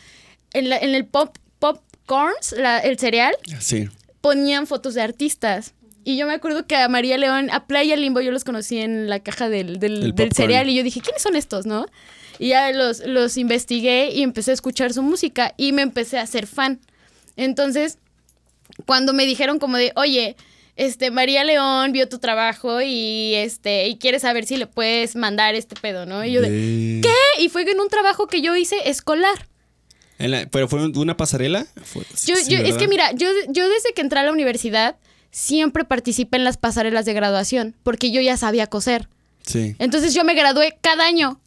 en, en el pop, popcorns, el cereal, sí. ponían fotos de artistas. Y yo me acuerdo que a María León, a Playa Limbo, yo los conocí en la caja del, del, cereal y yo dije, ¿quiénes son estos, no? Y ya los, los investigué y empecé a escuchar su música y me empecé a ser fan. Entonces, cuando me dijeron como de, oye, este, María León vio tu trabajo y este, y quiere saber si le puedes mandar este pedo, ¿no? Y yo de, ¿qué? Y fue en un trabajo que yo hice escolar. ¿Pero fue una pasarela? yo, yo es que mira, yo, yo desde que entré a la universidad siempre participé en las pasarelas de graduación, porque yo ya sabía coser. Sí. Entonces yo me gradué cada año.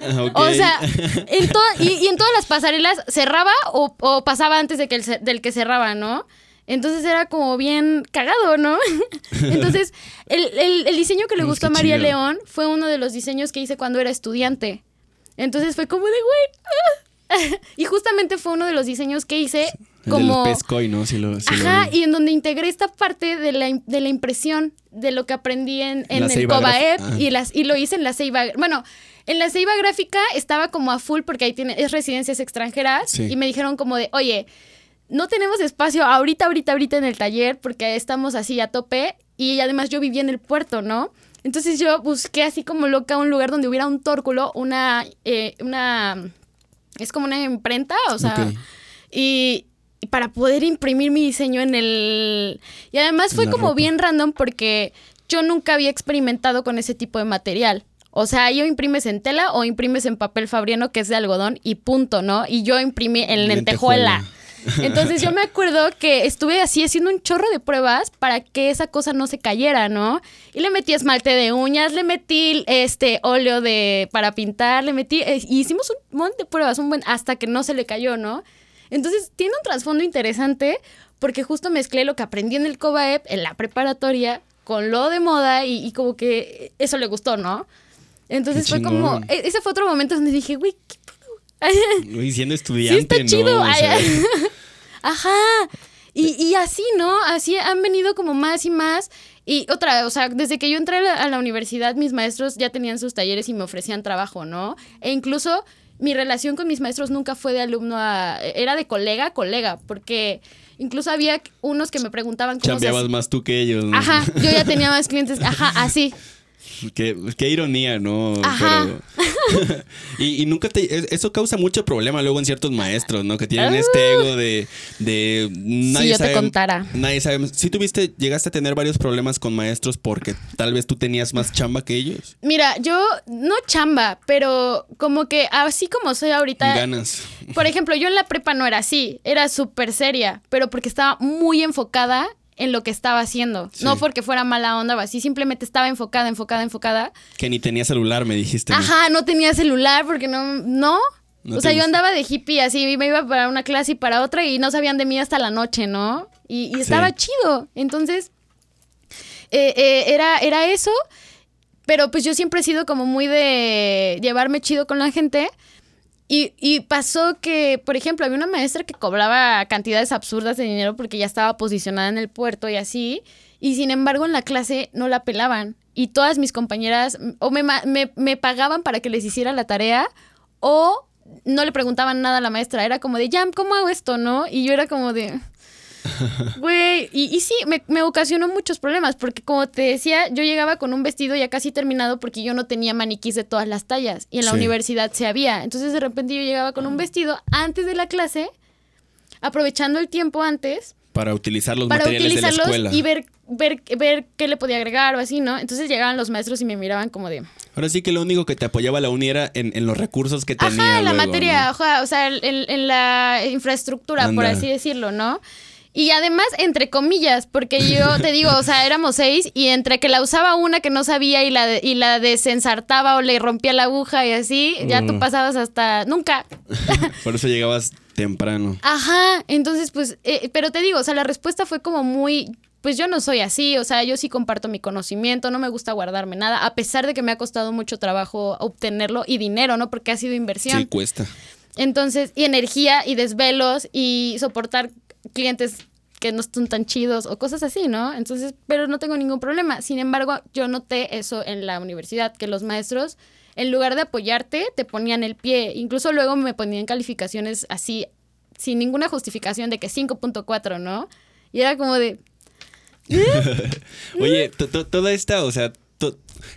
Ah, o sea, en y, en todas las pasarelas cerraba o, pasaba antes de que el, del que cerraba, ¿no? Entonces era como bien cagado, ¿no? *laughs* Entonces, el, diseño que le gustó a María León fue uno de los diseños que hice cuando era estudiante. Entonces fue como de, güey. Ah". *laughs* y justamente fue uno de los diseños que hice como... ¿no? Ajá, y en donde integré esta parte de la, de la impresión de lo que aprendí en, el Cobaep y, las, y lo hice en la Ceiba... Bueno, en la Ceiba Gráfica estaba como a full porque ahí tiene, es residencias extranjeras y me dijeron como de, oye, no tenemos espacio ahorita, ahorita, ahorita en el taller porque estamos así a tope y además yo vivía en el puerto, ¿no? Entonces yo busqué así como loca un lugar donde hubiera un tórculo, una, eh, una, es como una imprenta, o sea, y, para poder imprimir mi diseño en el... Y además fue como bien random porque yo nunca había experimentado con ese tipo de material. O sea, yo imprimes en tela o imprimes en papel fabriano que es de algodón y punto, ¿no? Y yo imprimí en lentejuela. Entonces yo me acuerdo que estuve así haciendo un chorro de pruebas para que esa cosa no se cayera, ¿no? Y le metí esmalte de uñas, le metí este óleo de para pintar, le metí eh, hicimos un montón de pruebas, un buen hasta que no se le cayó, ¿no? Entonces tiene un trasfondo interesante porque justo mezclé lo que aprendí en el COBAEP, en la preparatoria, con lo de moda y, como que eso le gustó, ¿no? Entonces fue como, e, ese fue otro momento donde dije, güey, ¿qué siendo *laughs* estudiante, sí chido. *laughs* Ajá. Y, y, así, ¿no? Así han venido como más y más. Y otra, o sea, desde que yo entré a la universidad, mis maestros ya tenían sus talleres y me ofrecían trabajo, ¿no? E incluso mi relación con mis maestros nunca fue de alumno a... Era de colega a colega, porque incluso había unos que me preguntaban cómo... Chambeabas más tú que ellos. Ajá, yo ya tenía *laughs* más clientes. Ajá, así. Qué, qué, ironía, ¿no? Ajá. *laughs* y, nunca te. Eso causa mucho problema luego en ciertos maestros, ¿no? Que tienen este ah. ego de. de nadie si yo te contara. Nadie sabe. Si tuviste, llegaste a tener varios problemas con maestros porque tal vez tú tenías más chamba que ellos. Mira, yo no chamba, pero como que así como soy ahorita. Ganas. Por ejemplo, yo en la prepa no era así. Era súper seria, pero porque estaba muy enfocada en lo que estaba haciendo. No porque fuera mala onda o así, simplemente estaba enfocada, enfocada, enfocada. Que ni tenía celular, me dijiste. Ajá, no tenía celular porque no, no. o sea, yo andaba de hippie así, me iba para una clase y para otra y no sabían de mí hasta la noche, ¿no? Y, estaba chido. Entonces, eh, eh, era, era eso, pero pues yo siempre he sido como muy de llevarme chido con la gente. Y, pasó que, por ejemplo, había una maestra que cobraba cantidades absurdas de dinero porque ya estaba posicionada en el puerto y así, y sin embargo en la clase no la pelaban. Y todas mis compañeras o me, me, pagaban para que les hiciera la tarea o no le preguntaban nada a la maestra. Era como de, Jam, ¿cómo hago esto? ¿No? Y yo era como de, *laughs* Güey, y, y, sí, me, ocasionó muchos problemas, porque como te decía, yo llegaba con un vestido ya casi terminado porque yo no tenía maniquís de todas las tallas y en la universidad se había. Entonces de repente yo llegaba con un vestido antes de la clase, aprovechando el tiempo antes. Para utilizar los para materiales de la escuela. Y ver, ver, ver qué le podía agregar o así, ¿no? Entonces llegaban los maestros y me miraban como de... Ahora sí que lo único que te apoyaba la uni era en, en los recursos que tenía. Ajá, en la luego, materia, ¿no? ajá, o sea, en, en la infraestructura, por así decirlo, ¿no? Y además, entre comillas, porque yo *laughs* te digo, o sea, éramos seis y entre que la usaba una que no sabía y la, de- y la desensartaba o le rompía la aguja y así, ya tú Mm. pasabas hasta nunca. *laughs* Por eso llegabas temprano. Ajá, entonces pues, eh, pero te digo, o sea, la respuesta fue como muy, pues yo no soy así, o sea, yo sí comparto mi conocimiento, no me gusta guardarme nada, a pesar de que me ha costado mucho trabajo obtenerlo y dinero, ¿no? Porque ha sido inversión. Sí, cuesta. Entonces, y energía y desvelos y soportar clientes que no están tan chidos o cosas así, ¿no? Entonces, pero no tengo ningún problema. Sin embargo, yo noté eso en la universidad, que los maestros, en lugar de apoyarte, te ponían el pie. Incluso luego me ponían calificaciones así, sin ninguna justificación de que 5.4, ¿no? Y era como de, *laughs* Oye, to- to- toda esta, o sea,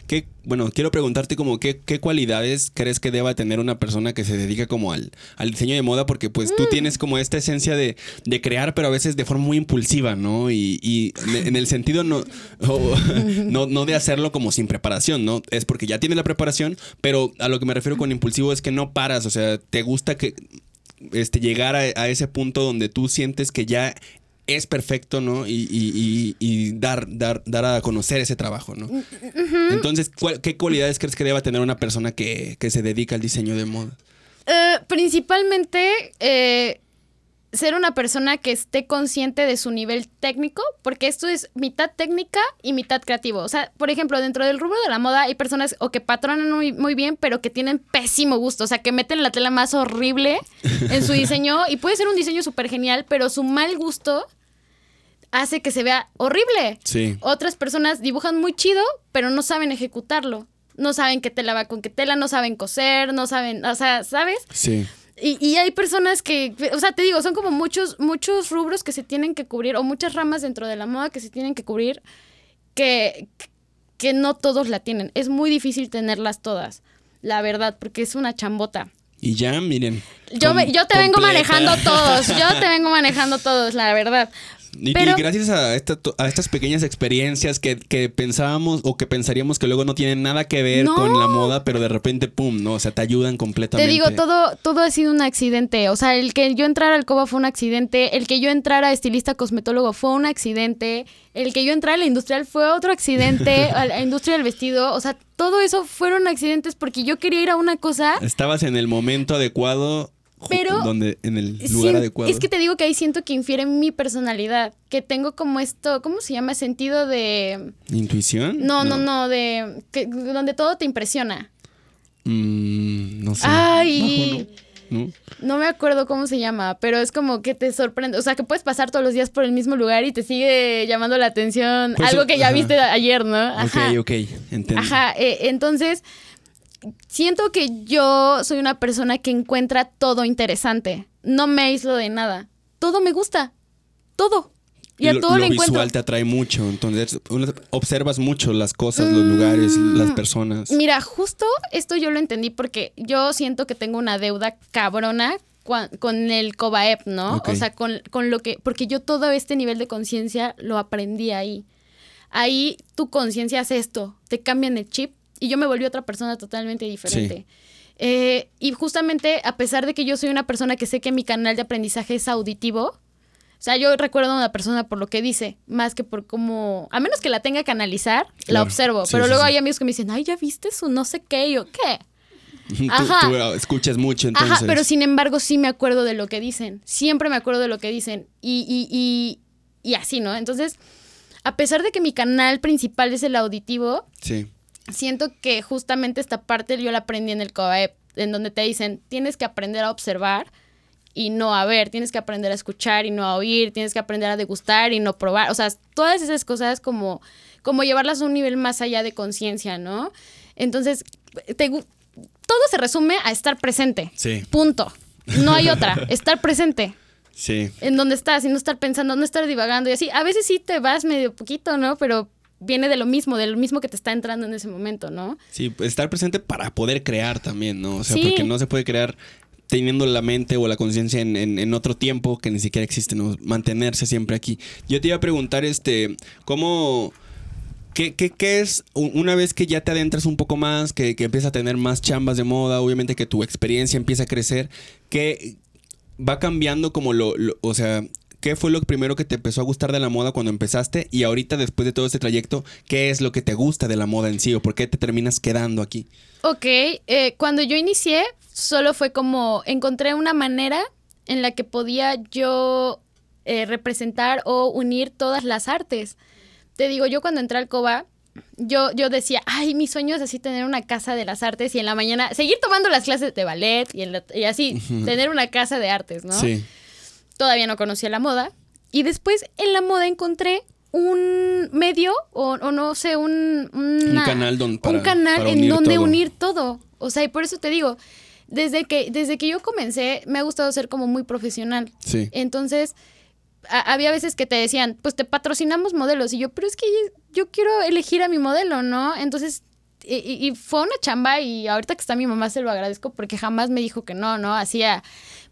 ¿qué, bueno, quiero preguntarte como qué, qué cualidades crees que deba tener una persona que se dedica como al, al diseño de moda, porque pues tú tienes como esta esencia de, de crear, pero a veces de forma muy impulsiva, ¿no? Y, y en- el sentido no, *laughs* no, no de hacerlo como sin preparación, ¿no? Es porque ya tienes la preparación, pero a lo que me refiero con impulsivo es que no paras, o sea, te gusta que este, llegar a, a ese punto donde tú sientes que ya es perfecto, ¿no? Y, y- y- y dar, dar, dar a conocer ese trabajo, ¿no? Entonces, ¿cuál- ¿qué cualidades crees que deba tener una persona que, que se dedica al diseño de moda? Eh, principalmente eh, ser una persona que esté consciente de su nivel técnico, porque esto es mitad técnica y mitad creativo. O sea, por ejemplo, dentro del rubro de la moda hay personas o que patronan muy, muy bien, pero que tienen pésimo gusto. O sea, que meten la tela más horrible en su *laughs* diseño y puede ser un diseño súper genial, pero su mal gusto hace que se vea horrible. Sí. Otras personas dibujan muy chido, pero no saben ejecutarlo. No saben qué tela va con qué tela, no saben coser, no saben, o sea, ¿sabes? Sí. Y, y hay personas que, o sea, te digo, son como muchos, muchos rubros que se tienen que cubrir, o muchas ramas dentro de la moda que se tienen que cubrir, que, que no todos la tienen. Es muy difícil tenerlas todas, la verdad, porque es una chambota. Y ya, miren. Yo, me- yo te vengo manejando todos, yo te *laughs* vengo manejando todos, la verdad. Y, y Pero- gracias a, esta- a estas pequeñas experiencias que, que pensábamos o que pensaríamos que luego no tienen nada que ver No. con la moda, pero de repente, pum, ¿no? O sea, te ayudan Te completamente. digo, todo, todo ha sido un accidente. O sea, el que yo entrara al COBA fue un accidente. El que yo entrara a estilista cosmetólogo fue un accidente. El que yo entrara a la industrial fue otro accidente. *laughs* a la industria del vestido. O sea, todo eso fueron accidentes porque yo quería ir a una cosa. Estabas en el momento adecuado, Pero- donde, en el lugar adecuado. Es que te digo que ahí siento que infiere mi personalidad. Que tengo como esto, ¿cómo se llama? Sentido de... ¿Intuición? No, no, no, de... Que, donde todo te impresiona. Mm, no sé. Ay. Bajo, ¿no? ¿No? No me acuerdo cómo se llama, pero es como que te sorprende. O sea, que puedes pasar todos los días por el mismo lugar y te sigue llamando la atención algo que ya ajá. viste ayer, ¿no? Ajá. Ok, ok, entiendo. Ajá. eh, entonces, siento que yo soy una persona que encuentra todo interesante. No me aíslo de nada. Todo me gusta. Todo. Y a lo, todo lo encuentro. visual te atrae mucho, entonces observas mucho las cosas, los lugares, Mm. las personas. Mira, justo esto yo lo entendí porque yo siento que tengo una deuda cabrona con el COBAEP, ¿no? O sea, con, con lo que, porque yo todo este nivel de conciencia lo aprendí ahí. Ahí tu conciencia hace esto, te cambian el chip y yo me volví otra persona totalmente diferente. Eh, y justamente, a pesar de que yo soy una persona que sé que mi canal de aprendizaje es auditivo, o sea, yo recuerdo a una persona por lo que dice, más que por cómo, a menos que la tenga que analizar, la observo. Sí, pero sí, luego hay amigos que me dicen, ay, ya viste su no sé qué, y yo, ¿qué? *laughs* Ajá. tú, escuchas mucho, entonces. Ajá, pero sin embargo sí me acuerdo de lo que dicen. Siempre me acuerdo de lo que dicen. Y, y, y, y así, ¿no? Entonces, a pesar de que mi canal principal es el auditivo, Sí. Siento que justamente esta parte yo la aprendí en el COAEP, en donde te dicen, tienes que aprender a observar y no a ver, tienes que aprender a escuchar y no a oír, tienes que aprender a degustar y no probar, o sea, todas esas cosas como, como llevarlas a un nivel más allá de conciencia, ¿no? Entonces, te todo se resume a estar presente. Sí. Punto. No hay otra, *laughs* estar presente Sí. en donde estás y no estar pensando, no estar divagando y así. A veces sí te vas medio poquito, ¿no? Pero viene de lo mismo, de lo mismo que te está entrando en ese momento, ¿no? Sí, estar presente para poder crear también, ¿no? O sea, Sí. porque no se puede crear teniendo la mente o la conciencia en, en- en otro tiempo que ni siquiera existe, ¿no? Mantenerse siempre aquí. Yo te iba a preguntar, este, ¿cómo, ¿Qué, qué, qué es una vez que ya te adentras un poco más, que, que empiezas a tener más chambas de moda, obviamente que tu experiencia empieza a crecer, que va cambiando como lo, lo- o sea, ¿qué fue lo primero que te empezó a gustar de la moda cuando empezaste? Y ahorita, después de todo este trayecto, ¿qué es lo que te gusta de la moda en sí o por qué te terminas quedando aquí? Ok, eh, cuando yo inicié, solo fue como encontré una manera en la que podía yo eh, representar o unir todas las artes. Te digo, yo cuando entré al COBA, yo, yo decía, ay, mi sueño es así tener una casa de las artes y en la mañana seguir tomando las clases de ballet y, en la- y así, tener una casa de artes, ¿no? Sí. Todavía no conocía la moda. Y después en la moda encontré un medio o, o no sé, un, una- canal don- para- un canal para en donde todo. unir todo. O sea, y por eso te digo, desde que, desde que yo comencé, me ha gustado ser como muy profesional. Sí. Entonces, a- había veces que te decían, pues te patrocinamos modelos. Y yo, pero es que yo quiero elegir a mi modelo, ¿no? Entonces, y, y- y fue una chamba y ahorita que está mi mamá se lo agradezco porque jamás me dijo que no, ¿no? Hacía,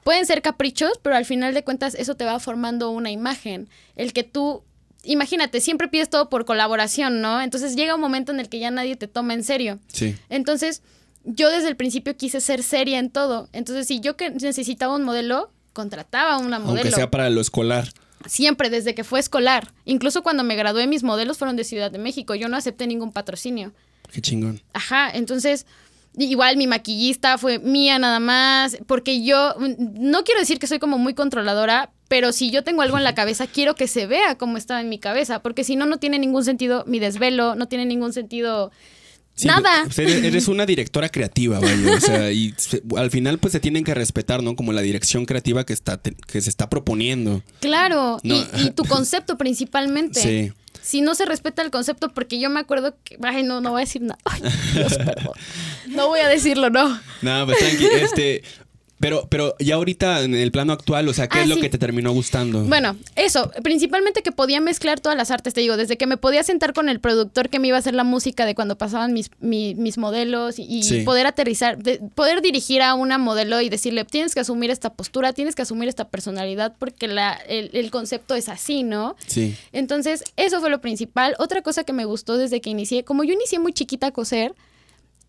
pueden ser caprichos, pero al final de cuentas eso te va formando una imagen. El que tú, imagínate, siempre pides todo por colaboración, ¿no? Entonces llega un momento en el que ya nadie te toma en serio. Sí. Entonces, yo desde el principio quise ser seria en todo. Entonces, si yo que necesitaba un modelo, contrataba a una modelo. Aunque sea para lo escolar. Siempre, desde que fue escolar. Incluso cuando me gradué, mis modelos fueron de Ciudad de México. Yo no acepté ningún patrocinio. Qué chingón. Ajá, entonces, igual mi maquillista fue mía nada más. Porque yo, mm, no quiero decir que soy como muy controladora, pero si yo tengo algo en la *laughs* cabeza, quiero que se vea como estaba en mi cabeza. Porque si no, no tiene ningún sentido mi desvelo, no tiene ningún sentido. Sí, Nada. pues, eres, eres una directora creativa, vaya. O sea, y se- al final, pues se tienen que respetar, ¿no? Como la dirección creativa que, está, te- que se está proponiendo. Claro, No. y, y tu concepto principalmente. Sí. Si no se respeta el concepto, porque yo me acuerdo que. Ay, no, no voy a decir nada. Ay, Dios, perdón. *laughs* No voy a decirlo, no. Nada, pues tranqui. Este. Pero, pero ya ahorita en el plano actual, o sea, ¿qué Ah, es lo que te terminó gustando? Bueno, eso, principalmente que podía mezclar todas las artes, te digo, desde que me podía sentar con el productor que me iba a hacer la música de cuando pasaban mis, mi- mis modelos y, y Sí. poder aterrizar, de- poder dirigir a una modelo y decirle, tienes que asumir esta postura, tienes que asumir esta personalidad porque la, el, el concepto es así, ¿no? Sí. Entonces, eso fue lo principal. Otra cosa que me gustó desde que inicié, como yo inicié muy chiquita a coser,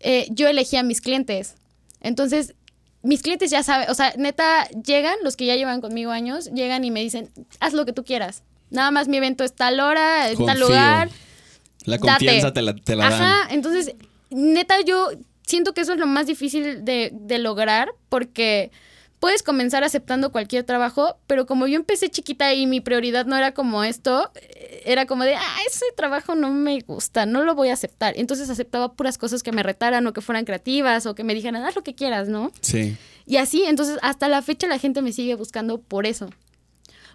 eh, yo elegía a mis clientes. Entonces, mis clientes ya saben, o sea, neta, llegan, los que ya llevan conmigo años, llegan y me dicen, haz lo que tú quieras. Nada más mi evento es tal hora, en tal lugar. La Date. confianza te la, te la dan. Ajá, entonces, neta, yo siento que eso es lo más difícil de, de lograr porque puedes comenzar aceptando cualquier trabajo, pero como yo empecé chiquita y mi prioridad no era como esto, eh, era como de, ah, ese trabajo no me gusta, no lo voy a aceptar. Entonces aceptaba puras cosas que me retaran o que fueran creativas o que me dijeran, haz lo que quieras, ¿no? Sí. Y así, entonces hasta la fecha la gente me sigue buscando por eso.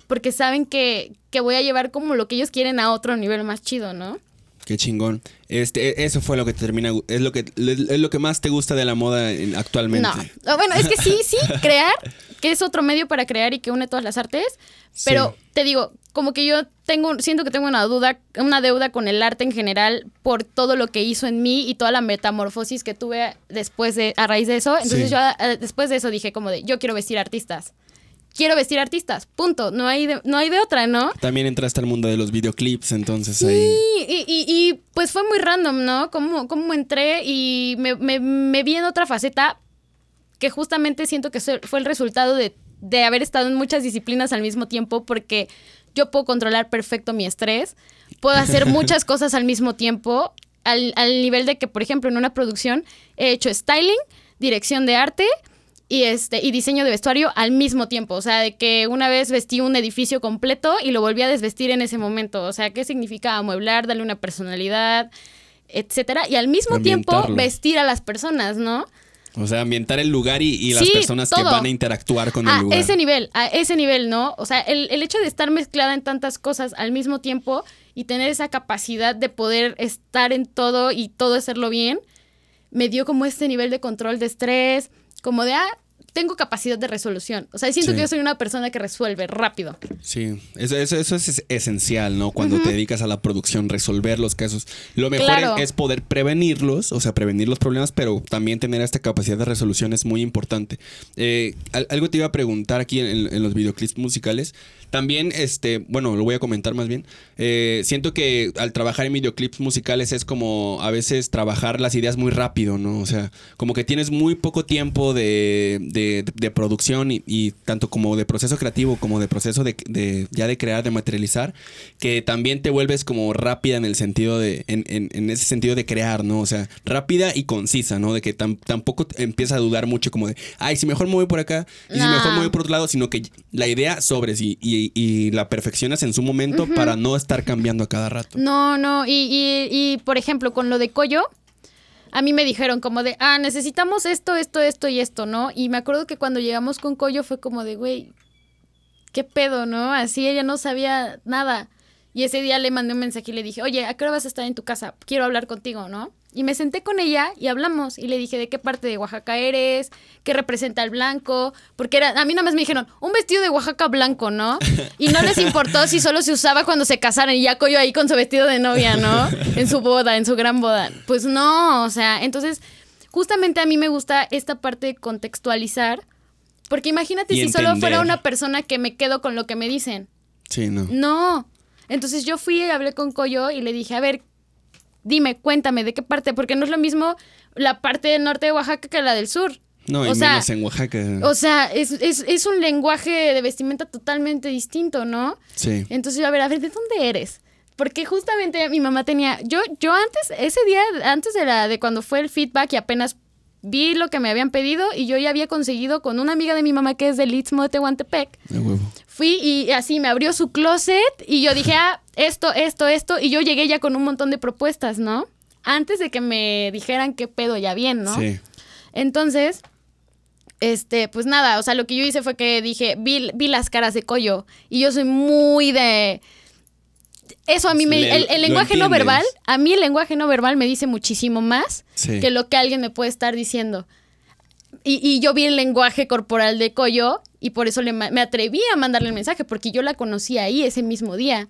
Porque saben que, que voy a llevar como lo que ellos quieren a otro nivel más chido, ¿no? Qué chingón. Este, eso fue lo que te termina, es lo que, es lo que más te gusta de la moda en- actualmente. No. Bueno, es que sí, *laughs* sí, crear, que es otro medio para crear y que une todas las artes. Pero Sí. te digo, como que yo tengo, siento que tengo una duda, una deuda con el arte en general por todo lo que hizo en mí y toda la metamorfosis que tuve después de, a raíz de eso. Entonces Sí. yo después de eso dije como de, yo quiero vestir artistas. Quiero vestir artistas, punto. No hay de, no hay de otra, ¿no? También entraste al mundo de los videoclips, entonces ahí. Sí, y, y- y, pues fue muy random, ¿no? Cómo, cómo entré y me, me- me vi en otra faceta que justamente siento que fue el resultado de, de haber estado en muchas disciplinas al mismo tiempo porque yo puedo controlar perfecto mi estrés, puedo hacer *laughs* muchas cosas al mismo tiempo, al, al nivel de que, por ejemplo, en una producción he hecho styling, dirección de arte y este y diseño de vestuario al mismo tiempo, o sea, de que una vez vestí un edificio completo y lo volví a desvestir en ese momento, o sea, ¿qué significa amueblar, darle una personalidad, etcétera? Y al mismo tiempo vestir a las personas, ¿no? O sea, ambientar el lugar y, y las Sí, personas que van a interactuar con el a lugar. ese nivel, a ese nivel, ¿no? O sea, el, el hecho de estar mezclada en tantas cosas al mismo tiempo y tener esa capacidad de poder estar en todo y todo hacerlo bien, me dio como este nivel de control de estrés, como de, ah, tengo capacidad de resolución. O sea, siento Sí. que yo soy una persona que resuelve rápido. Sí, eso, eso, eso es esencial, ¿no? Cuando te dedicas a la producción, resolver los casos. Lo mejor Claro. es, es poder prevenirlos, o sea, prevenir los problemas, pero también tener esta capacidad de resolución es muy importante. Eh, al- algo te iba a preguntar aquí en, en los videoclips musicales. También, este, bueno, lo voy a comentar más bien. Eh, siento que al trabajar en videoclips musicales es como a veces trabajar las ideas muy rápido, ¿no? O sea, como que tienes muy poco tiempo de, de, de producción y, y tanto como de proceso creativo como de proceso de, de, ya de crear, de materializar, que también te vuelves como rápida en el sentido de, en, en, en ese sentido de crear, ¿no? O sea, rápida y concisa, ¿no? De que tam- tampoco empieza a dudar mucho como de, ay, si mejor me voy por acá y si mejor me voy por otro lado, sino que la idea sobres y, y, y la perfeccionas en su momento para no estar cambiando a cada rato. No, no, y, y, y, por ejemplo, con lo de Coyo, a mí me dijeron como de, ah, necesitamos esto, esto, esto y esto, ¿no? Y me acuerdo que cuando llegamos con Coyo fue como de, güey, ¿qué pedo, no? Así ella no sabía nada. Y ese día le mandé un mensaje y le dije, oye, ¿a qué hora vas a estar en tu casa? Quiero hablar contigo, ¿no? Y me senté con ella y hablamos. Y le dije, ¿de qué parte de Oaxaca eres? ¿Qué representa el blanco? Porque era, a mí nada más me dijeron, un vestido de Oaxaca blanco, ¿no? *laughs* Y no les importó si solo se usaba cuando se casaran. Y ya Coyo ahí con su vestido de novia, ¿no? *laughs* En su boda, en su gran boda. Pues no, o sea, entonces, justamente a mí me gusta esta parte de contextualizar. Porque imagínate si solo fuera una persona que me quedo con lo que me dicen. Sí, no. No. Entonces yo fui y hablé con Coyo y le dije, a ver, dime, cuéntame, ¿de qué parte? Porque no es lo mismo la parte del norte de Oaxaca que la del sur. No, y o sea, menos en Oaxaca. O sea, es, es, es un lenguaje de vestimenta totalmente distinto, ¿no? sí. Entonces yo, a ver, a ver, ¿de dónde eres? Porque justamente mi mamá tenía, yo, yo antes, ese día, antes de la, de cuando fue el feedback y apenas vi lo que me habían pedido y yo ya había conseguido con una amiga de mi mamá que es del Istmo de Tehuantepec, De huevo. fui y así me abrió su closet y yo dije, *laughs* ah, esto, esto, esto, y yo llegué ya con un montón de propuestas, ¿no? Antes de que me dijeran qué pedo ya bien, ¿no? Sí. Entonces, este, pues nada, o sea, lo que yo hice fue que dije, vi, vi las caras de Coyo y yo soy muy de... Eso a mí me... Le- el, lenguaje no verbal, a mí el lenguaje no verbal me dice muchísimo más Sí. que lo que alguien me puede estar diciendo. Y, y yo vi el lenguaje corporal de Coyo y por eso le me atreví a mandarle el mensaje, porque yo la conocí ahí ese mismo día.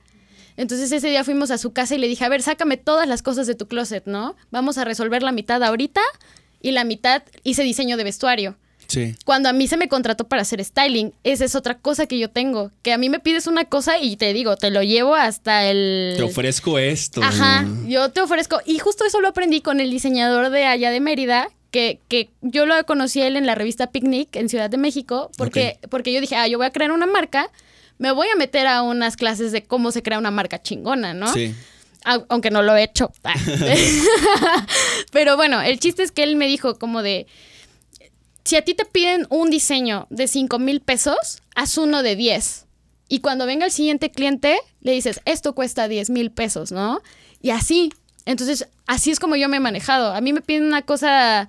Entonces ese día fuimos a su casa y le dije, a ver, sácame todas las cosas de tu closet, ¿no? Vamos a resolver la mitad ahorita y la mitad hice diseño de vestuario. Sí. Cuando a mí se me contrató para hacer styling, esa es otra cosa que yo tengo, que a mí me pides una cosa y te digo, te lo llevo hasta el... Te ofrezco esto. Ajá, yo te ofrezco. Y justo eso lo aprendí con el diseñador de allá de Mérida, que, que yo lo conocí a él en la revista Picnic en Ciudad de México, porque, porque yo dije, ah, yo voy a crear una marca, me voy a meter a unas clases de cómo se crea una marca chingona, ¿no? Sí. Au- Aunque no lo he hecho. Ah. *laughs* *laughs* Pero bueno, el chiste es que él me dijo como de, si a ti te piden un diseño de 5 mil pesos, haz uno de 10. Y cuando venga el siguiente cliente, le dices, esto cuesta 10 mil pesos, ¿no? Y así. Entonces, así es como yo me he manejado. A mí me piden una cosa,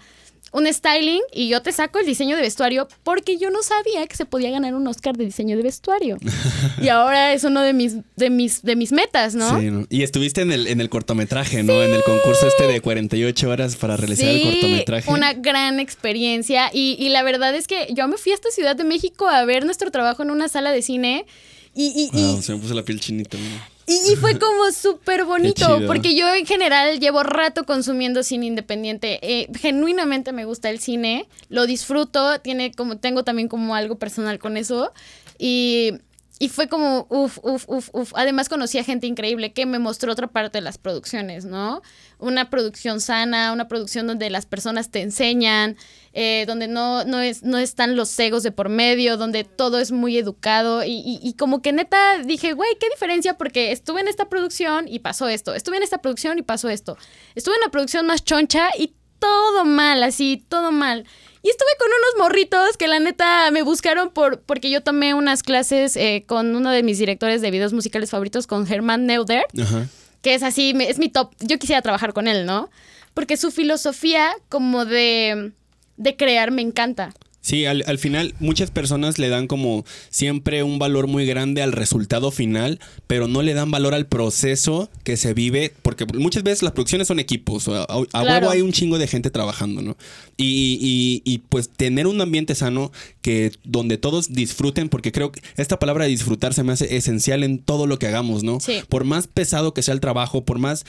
un styling, y yo te saco el diseño de vestuario porque yo no sabía que se podía ganar un Oscar de diseño de vestuario. *laughs* y ahora es uno de mis, de mis, de mis metas, ¿no? Sí, ¿no? Y estuviste en el, en el cortometraje, ¿no? En el concurso este de 48 horas para realizar el cortometraje. una gran experiencia. Y, y la verdad es que yo me fui hasta Ciudad de México a ver nuestro trabajo en una sala de cine. Y, y- y- se me puso la piel chinita. mira. Y- y fue *laughs* como súper bonito, porque yo en general llevo rato consumiendo cine independiente. Eh, genuinamente me gusta el cine, lo disfruto, tiene como, tengo también como algo personal con eso. Y, y fue como, uff, uff, uff, uff. Además conocí a gente increíble que me mostró otra parte de las producciones, ¿no? Una producción sana, una producción donde las personas te enseñan, eh, donde no, no, es, no están los egos de por medio, donde todo es muy educado. Y, y- y como que neta dije, güey, ¿qué diferencia? Porque estuve en esta producción y pasó esto. Estuve en esta producción y pasó esto. Estuve en la producción más choncha y todo mal, así, todo mal. Y estuve con unos morritos que la neta me buscaron por, porque yo tomé unas clases eh, con uno de mis directores de videos musicales favoritos, con Germán Neuder, Ajá. que es así, es mi top. Yo quisiera trabajar con él, ¿no? Porque su filosofía como de, de crear me encanta. Sí, al, al final muchas personas le dan como siempre un valor muy grande al resultado final, pero no le dan valor al proceso que se vive, porque muchas veces las producciones son equipos, o a, a Claro. huevo hay un chingo de gente trabajando, ¿no? Y, y- y, pues tener un ambiente sano que donde todos disfruten, porque creo que esta palabra de disfrutar se me hace esencial en todo lo que hagamos, ¿no? Sí. Por más pesado que sea el trabajo, por más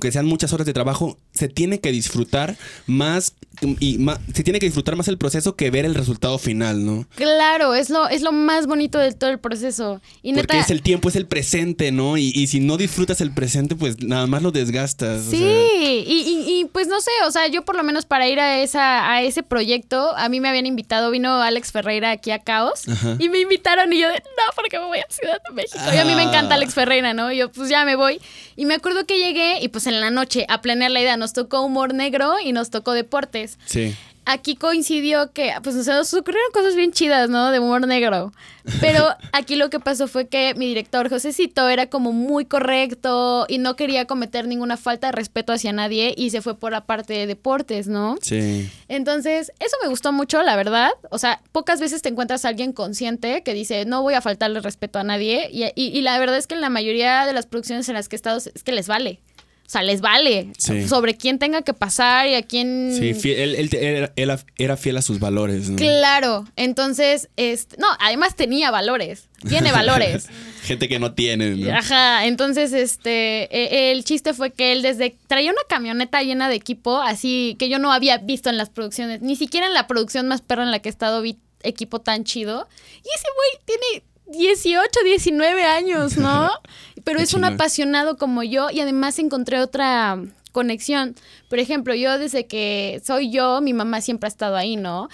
que sean muchas horas de trabajo, se tiene que disfrutar más y se tiene que disfrutar más el proceso que ver el resultado final, ¿no? Claro, es lo, es lo más bonito de todo el proceso. Y Porque es el tiempo, es el presente, ¿no? Y, si no disfrutas el presente, pues nada más lo desgastas. Sí, y, pues no sé, o sea, yo por lo menos para ir a, esa, a ese proyecto, a mí me habían invitado, vino Alex Ferreira aquí a Caos, y me invitaron y yo de, no, porque me voy a Ciudad de México. Y a mí me encanta ah. Alex Ferreira, ¿no? Y yo, pues ya me voy. Y me acuerdo que llegué y pues en la noche a planear la idea, nos tocó humor negro y nos tocó deportes. Sí aquí coincidió que, pues, o sea, nos ocurrieron cosas bien chidas, ¿no? De humor negro. Pero *laughs* aquí lo que pasó fue que mi director, Josecito, era como muy correcto y no quería cometer ninguna falta de respeto hacia nadie y se fue por la parte de deportes, ¿no? Sí. Entonces, eso me gustó mucho, la verdad. O sea, pocas veces te encuentras a alguien consciente que dice, no voy a faltarle respeto a nadie. Y, y, y la verdad es que en la mayoría de las producciones en las que he estado es que les vale. O sea, les vale sobre quién tenga que pasar y a quién... Sí, él, era, fiel a sus valores. Claro, entonces, este, no, además tenía valores, tiene *laughs* valores. Gente que no tiene. ¿no? Ajá, entonces, este, e, el chiste fue que él desde, traía una camioneta llena de equipo, así que yo no había visto en las producciones, ni siquiera en la producción más perra en la que he estado vi equipo tan chido. Y ese güey tiene 18, 19 años, ¿no? *laughs* Pero es un apasionado como yo y además encontré otra conexión. Por ejemplo, yo desde que soy yo, mi mamá siempre ha estado ahí, ¿no?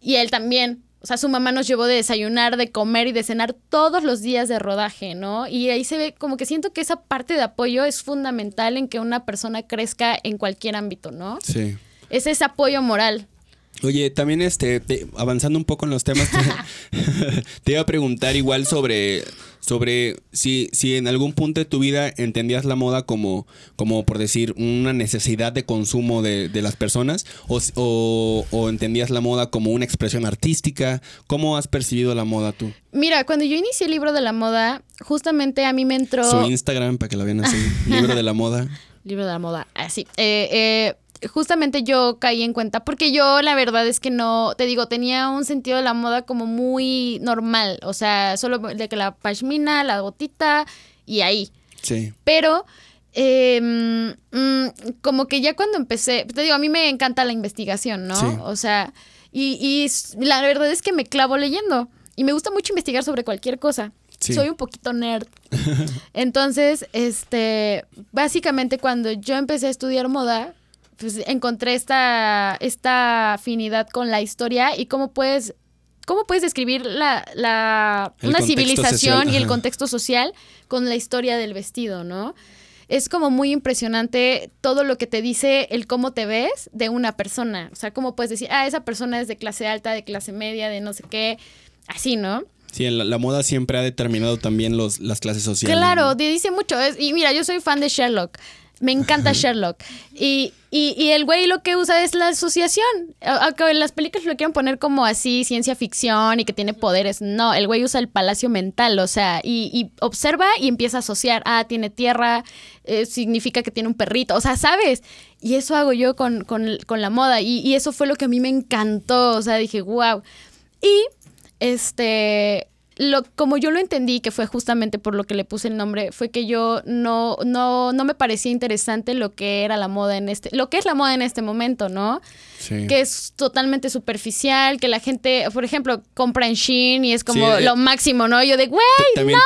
Y él también. O sea, su mamá nos llevó de desayunar, de comer y de cenar todos los días de rodaje, ¿no? Y ahí se ve como que siento que esa parte de apoyo es fundamental en que una persona crezca en cualquier ámbito, ¿no? Sí. Es ese apoyo moral. Oye, también este, avanzando un poco en los temas, *laughs* te, iba a preguntar igual sobre, sobre si, si en algún punto de tu vida entendías la moda como, como por decir, una necesidad de consumo de, las personas o, o, entendías la moda como una expresión artística. ¿Cómo has percibido la moda tú? Mira, cuando yo inicié el libro de la moda, justamente a mí me entró... Su Instagram, para que la vean así, *laughs* libro de la moda. Libro de la moda, así. eh, eh justamente yo caí en cuenta, porque yo la verdad es que no, te digo, tenía un sentido de la moda como muy normal, o sea, solo de que la pashmina, la gotita y ahí. Sí. Pero em, mm, como que ya cuando empecé, te digo, a mí me encanta la investigación, ¿no? O sea, y, y, la verdad es que me clavo leyendo y me gusta mucho investigar sobre cualquier cosa. Soy un poquito nerd. *laughs* Entonces, este, básicamente cuando yo empecé a estudiar moda, pues encontré esta, esta afinidad con la historia y cómo puedes, cómo puedes describir la, la una civilización y el contexto social con la historia del vestido, ¿no? Es como muy impresionante todo lo que te dice el cómo te ves de una persona. O sea, cómo puedes decir, ah, esa persona es de clase alta, de clase media, de no sé qué, así, ¿no? Sí, la, moda siempre ha determinado también los, las clases sociales. Claro, dice mucho. y mira, yo soy fan de Sherlock. Me encanta Sherlock. Y, y, el güey lo que usa es la asociación. Aunque en las películas lo quieren poner como así, ciencia ficción y que tiene poderes. No, el güey usa el palacio mental, o sea, y, observa y empieza a asociar. Ah, tiene tierra, eh, significa que tiene un perrito. O sea, ¿sabes? Y eso hago yo con, con, con la moda. Y, y, eso fue lo que a mí me encantó. O sea, dije, wow. Y este lo, como yo lo entendí, que fue justamente por lo que le puse el nombre, fue que yo no, no, no me parecía interesante lo que era la moda en este, lo que es la moda en este momento, ¿no? Sí. Que es totalmente superficial, que la gente, por ejemplo, compra en Shein y es como eh, lo máximo, ¿no? Yo de, güey, no.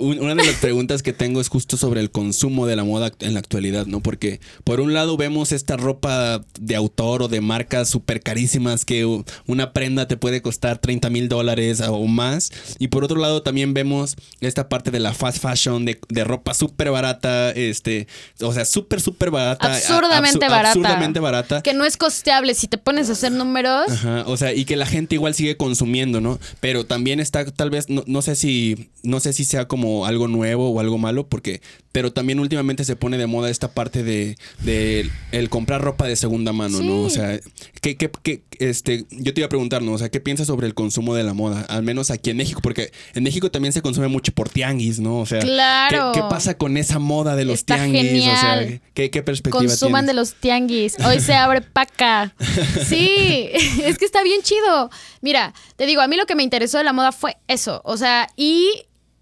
Una de las preguntas que tengo es justo sobre el consumo de la moda en la actualidad, ¿no? Porque por un lado vemos esta ropa de autor o de marcas súper carísimas que una prenda te puede costar 30 mil dólares o más. Y por otro lado también vemos esta parte de la fast fashion, de, ropa súper barata, este, o sea, súper, súper barata. Absurdamente barata. Absurdamente barata. Que no es costeable si te pones a hacer números. Ajá, o sea, y que la gente igual sigue consumiendo, ¿no? Pero también está, tal vez, no, no sé si, no sé si sea como algo nuevo o algo malo, porque, pero también últimamente se pone de moda esta parte de, de el comprar ropa de segunda mano, ¿no? O sea, ¿qué, qué, qué, este, yo te iba a preguntar, ¿no? O sea, ¿qué piensas sobre el consumo de la moda? Al menos aquí en México, porque en México también se consume mucho por tianguis, ¿no? O sea, ¿qué, pasa con esa moda de los tianguis? O sea, ¿qué, qué perspectiva Consuman de los tianguis. Hoy se abre paca. *laughs* Sí, es que está bien chido. Mira, te digo, a mí lo que me interesó de la moda fue eso. O sea, y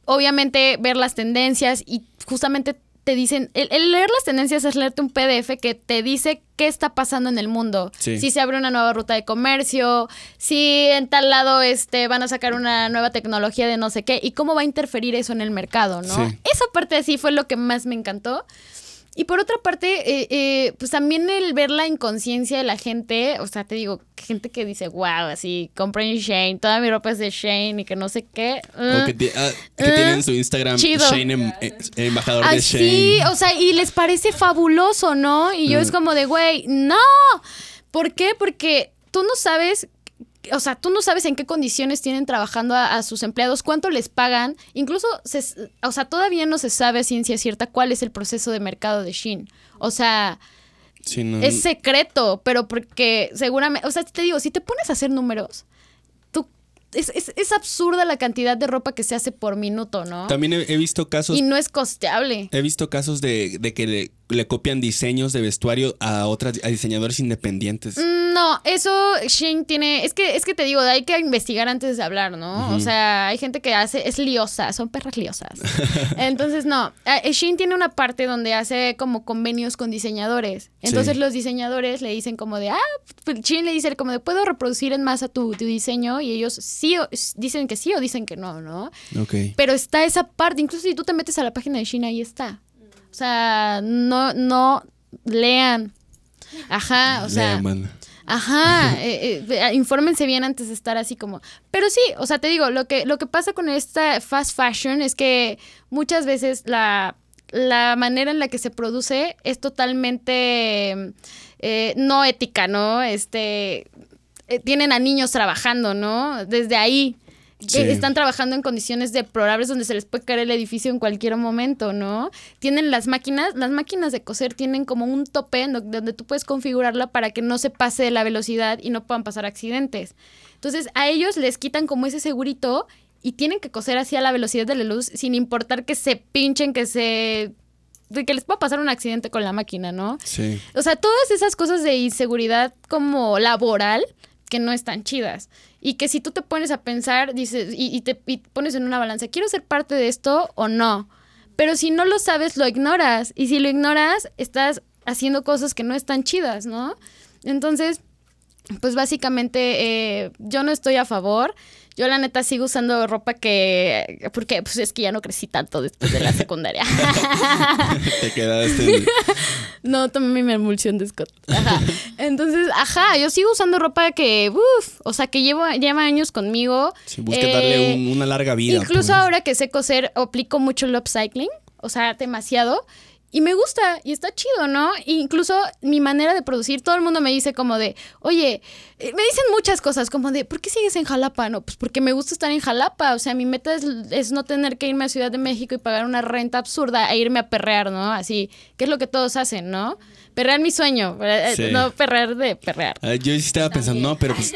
obviamente ver las tendencias y justamente te dicen, el, el leer las tendencias es leerte un PDF que te dice qué está pasando en el mundo. Sí. Si se abre una nueva ruta de comercio, si en tal lado este, van a sacar una nueva tecnología de no sé qué, y cómo va a interferir eso en el mercado, ¿no? Sí. Esa parte sí fue lo que más me encantó. Y por otra parte, eh, eh, pues también el ver la inconsciencia de la gente, o sea, te digo, gente que dice, wow, así, compren Shane, toda mi ropa es de Shane y que no sé qué. O que, ti- ah, que tienen en su Instagram Chido. Shane, em- eh, embajador de Así, Shane. o sea, y les parece fabuloso, ¿no? Y yo es Mm. como de, güey, no. ¿Por qué? Porque tú no sabes, o sea, tú no sabes en qué condiciones tienen trabajando a, a sus empleados, cuánto les pagan. Incluso, se- o sea, todavía no se sabe a ciencia cierta cuál es el proceso de mercado de Shin. O sea, Sí, no, es secreto, pero porque seguramente, o sea, te digo, si te pones a hacer números, tú, es, es, es absurda la cantidad de ropa que se hace por minuto, ¿no? También he, he visto casos Y no es costeable. He visto casos de, de que le, copian diseños de vestuario a otras a diseñadores independientes. Mm, No, eso Shane tiene. Es que, es que te digo, hay que investigar antes de hablar, ¿no? O sea, hay gente que hace. Es liosa, son perras liosas. *laughs* Entonces, no. eh, Shane tiene una parte donde hace como convenios con diseñadores. Entonces, Sí. los diseñadores le dicen como de. Ah, pues, Shane le dice como de. ¿Puedo reproducir en masa tu, tu diseño? Y ellos sí o- dicen que sí o dicen que no, ¿no? Ok. Pero está esa parte, incluso si tú te metes a la página de China, ahí está. O sea, no, no lean. Ajá, o sea. Lean. Ajá, *laughs* eh, eh, infórmense bien antes de estar así como. Pero sí, o sea, te digo, lo que, lo que pasa con esta fast fashion es que muchas veces la, la manera en la que se produce es totalmente eh, no ética, ¿no? Este, eh, tienen a niños trabajando, ¿no? Desde ahí. Sí. Están trabajando en condiciones deplorables donde se les puede caer el edificio en cualquier momento, ¿no? Tienen las máquinas, las máquinas de coser tienen como un tope donde tú puedes configurarla para que no se pase de la velocidad y no puedan pasar accidentes. Entonces a ellos les quitan como ese segurito y tienen que coser así a la velocidad de la luz sin importar que se pinchen, que se... de que les pueda pasar un accidente con la máquina, ¿no? Sí. O sea, todas esas cosas de inseguridad como laboral que no están chidas. Y que si tú te pones a pensar, dices, y, te pones en una balanza, ¿quiero ser parte de esto o no? Pero si no lo sabes, lo ignoras. Y si lo ignoras, estás haciendo cosas que no están chidas, ¿no? Entonces, pues básicamente eh, yo no estoy a favor. Yo la neta sigo usando ropa que... Porque pues es que ya no crecí tanto después de la *laughs* secundaria. *laughs* Te quedaste. en- *laughs* No, tomé mi emulsión de Scott. Ajá. Entonces, ajá, yo sigo usando ropa que, uff, o sea, que llevo, lleva años conmigo. Sí, busca Eh, darle un- una larga vida. Incluso pues. ahora que sé coser, aplico mucho el upcycling, o sea, demasiado. Y me gusta y está chido, ¿no? E incluso mi manera de producir, todo el mundo me dice como de, oye, eh, me dicen muchas cosas, como de, ¿por qué sigues en Jalapa? No, pues porque me gusta estar en Jalapa, o sea, mi meta es, es no tener que irme a Ciudad de México y pagar una renta absurda e irme a perrear, ¿no? Así, que es lo que todos hacen, ¿no? Perrear mi sueño, eh, Sí. no perrear de perrear. Ah, yo sí estaba pensando, no, pero pues.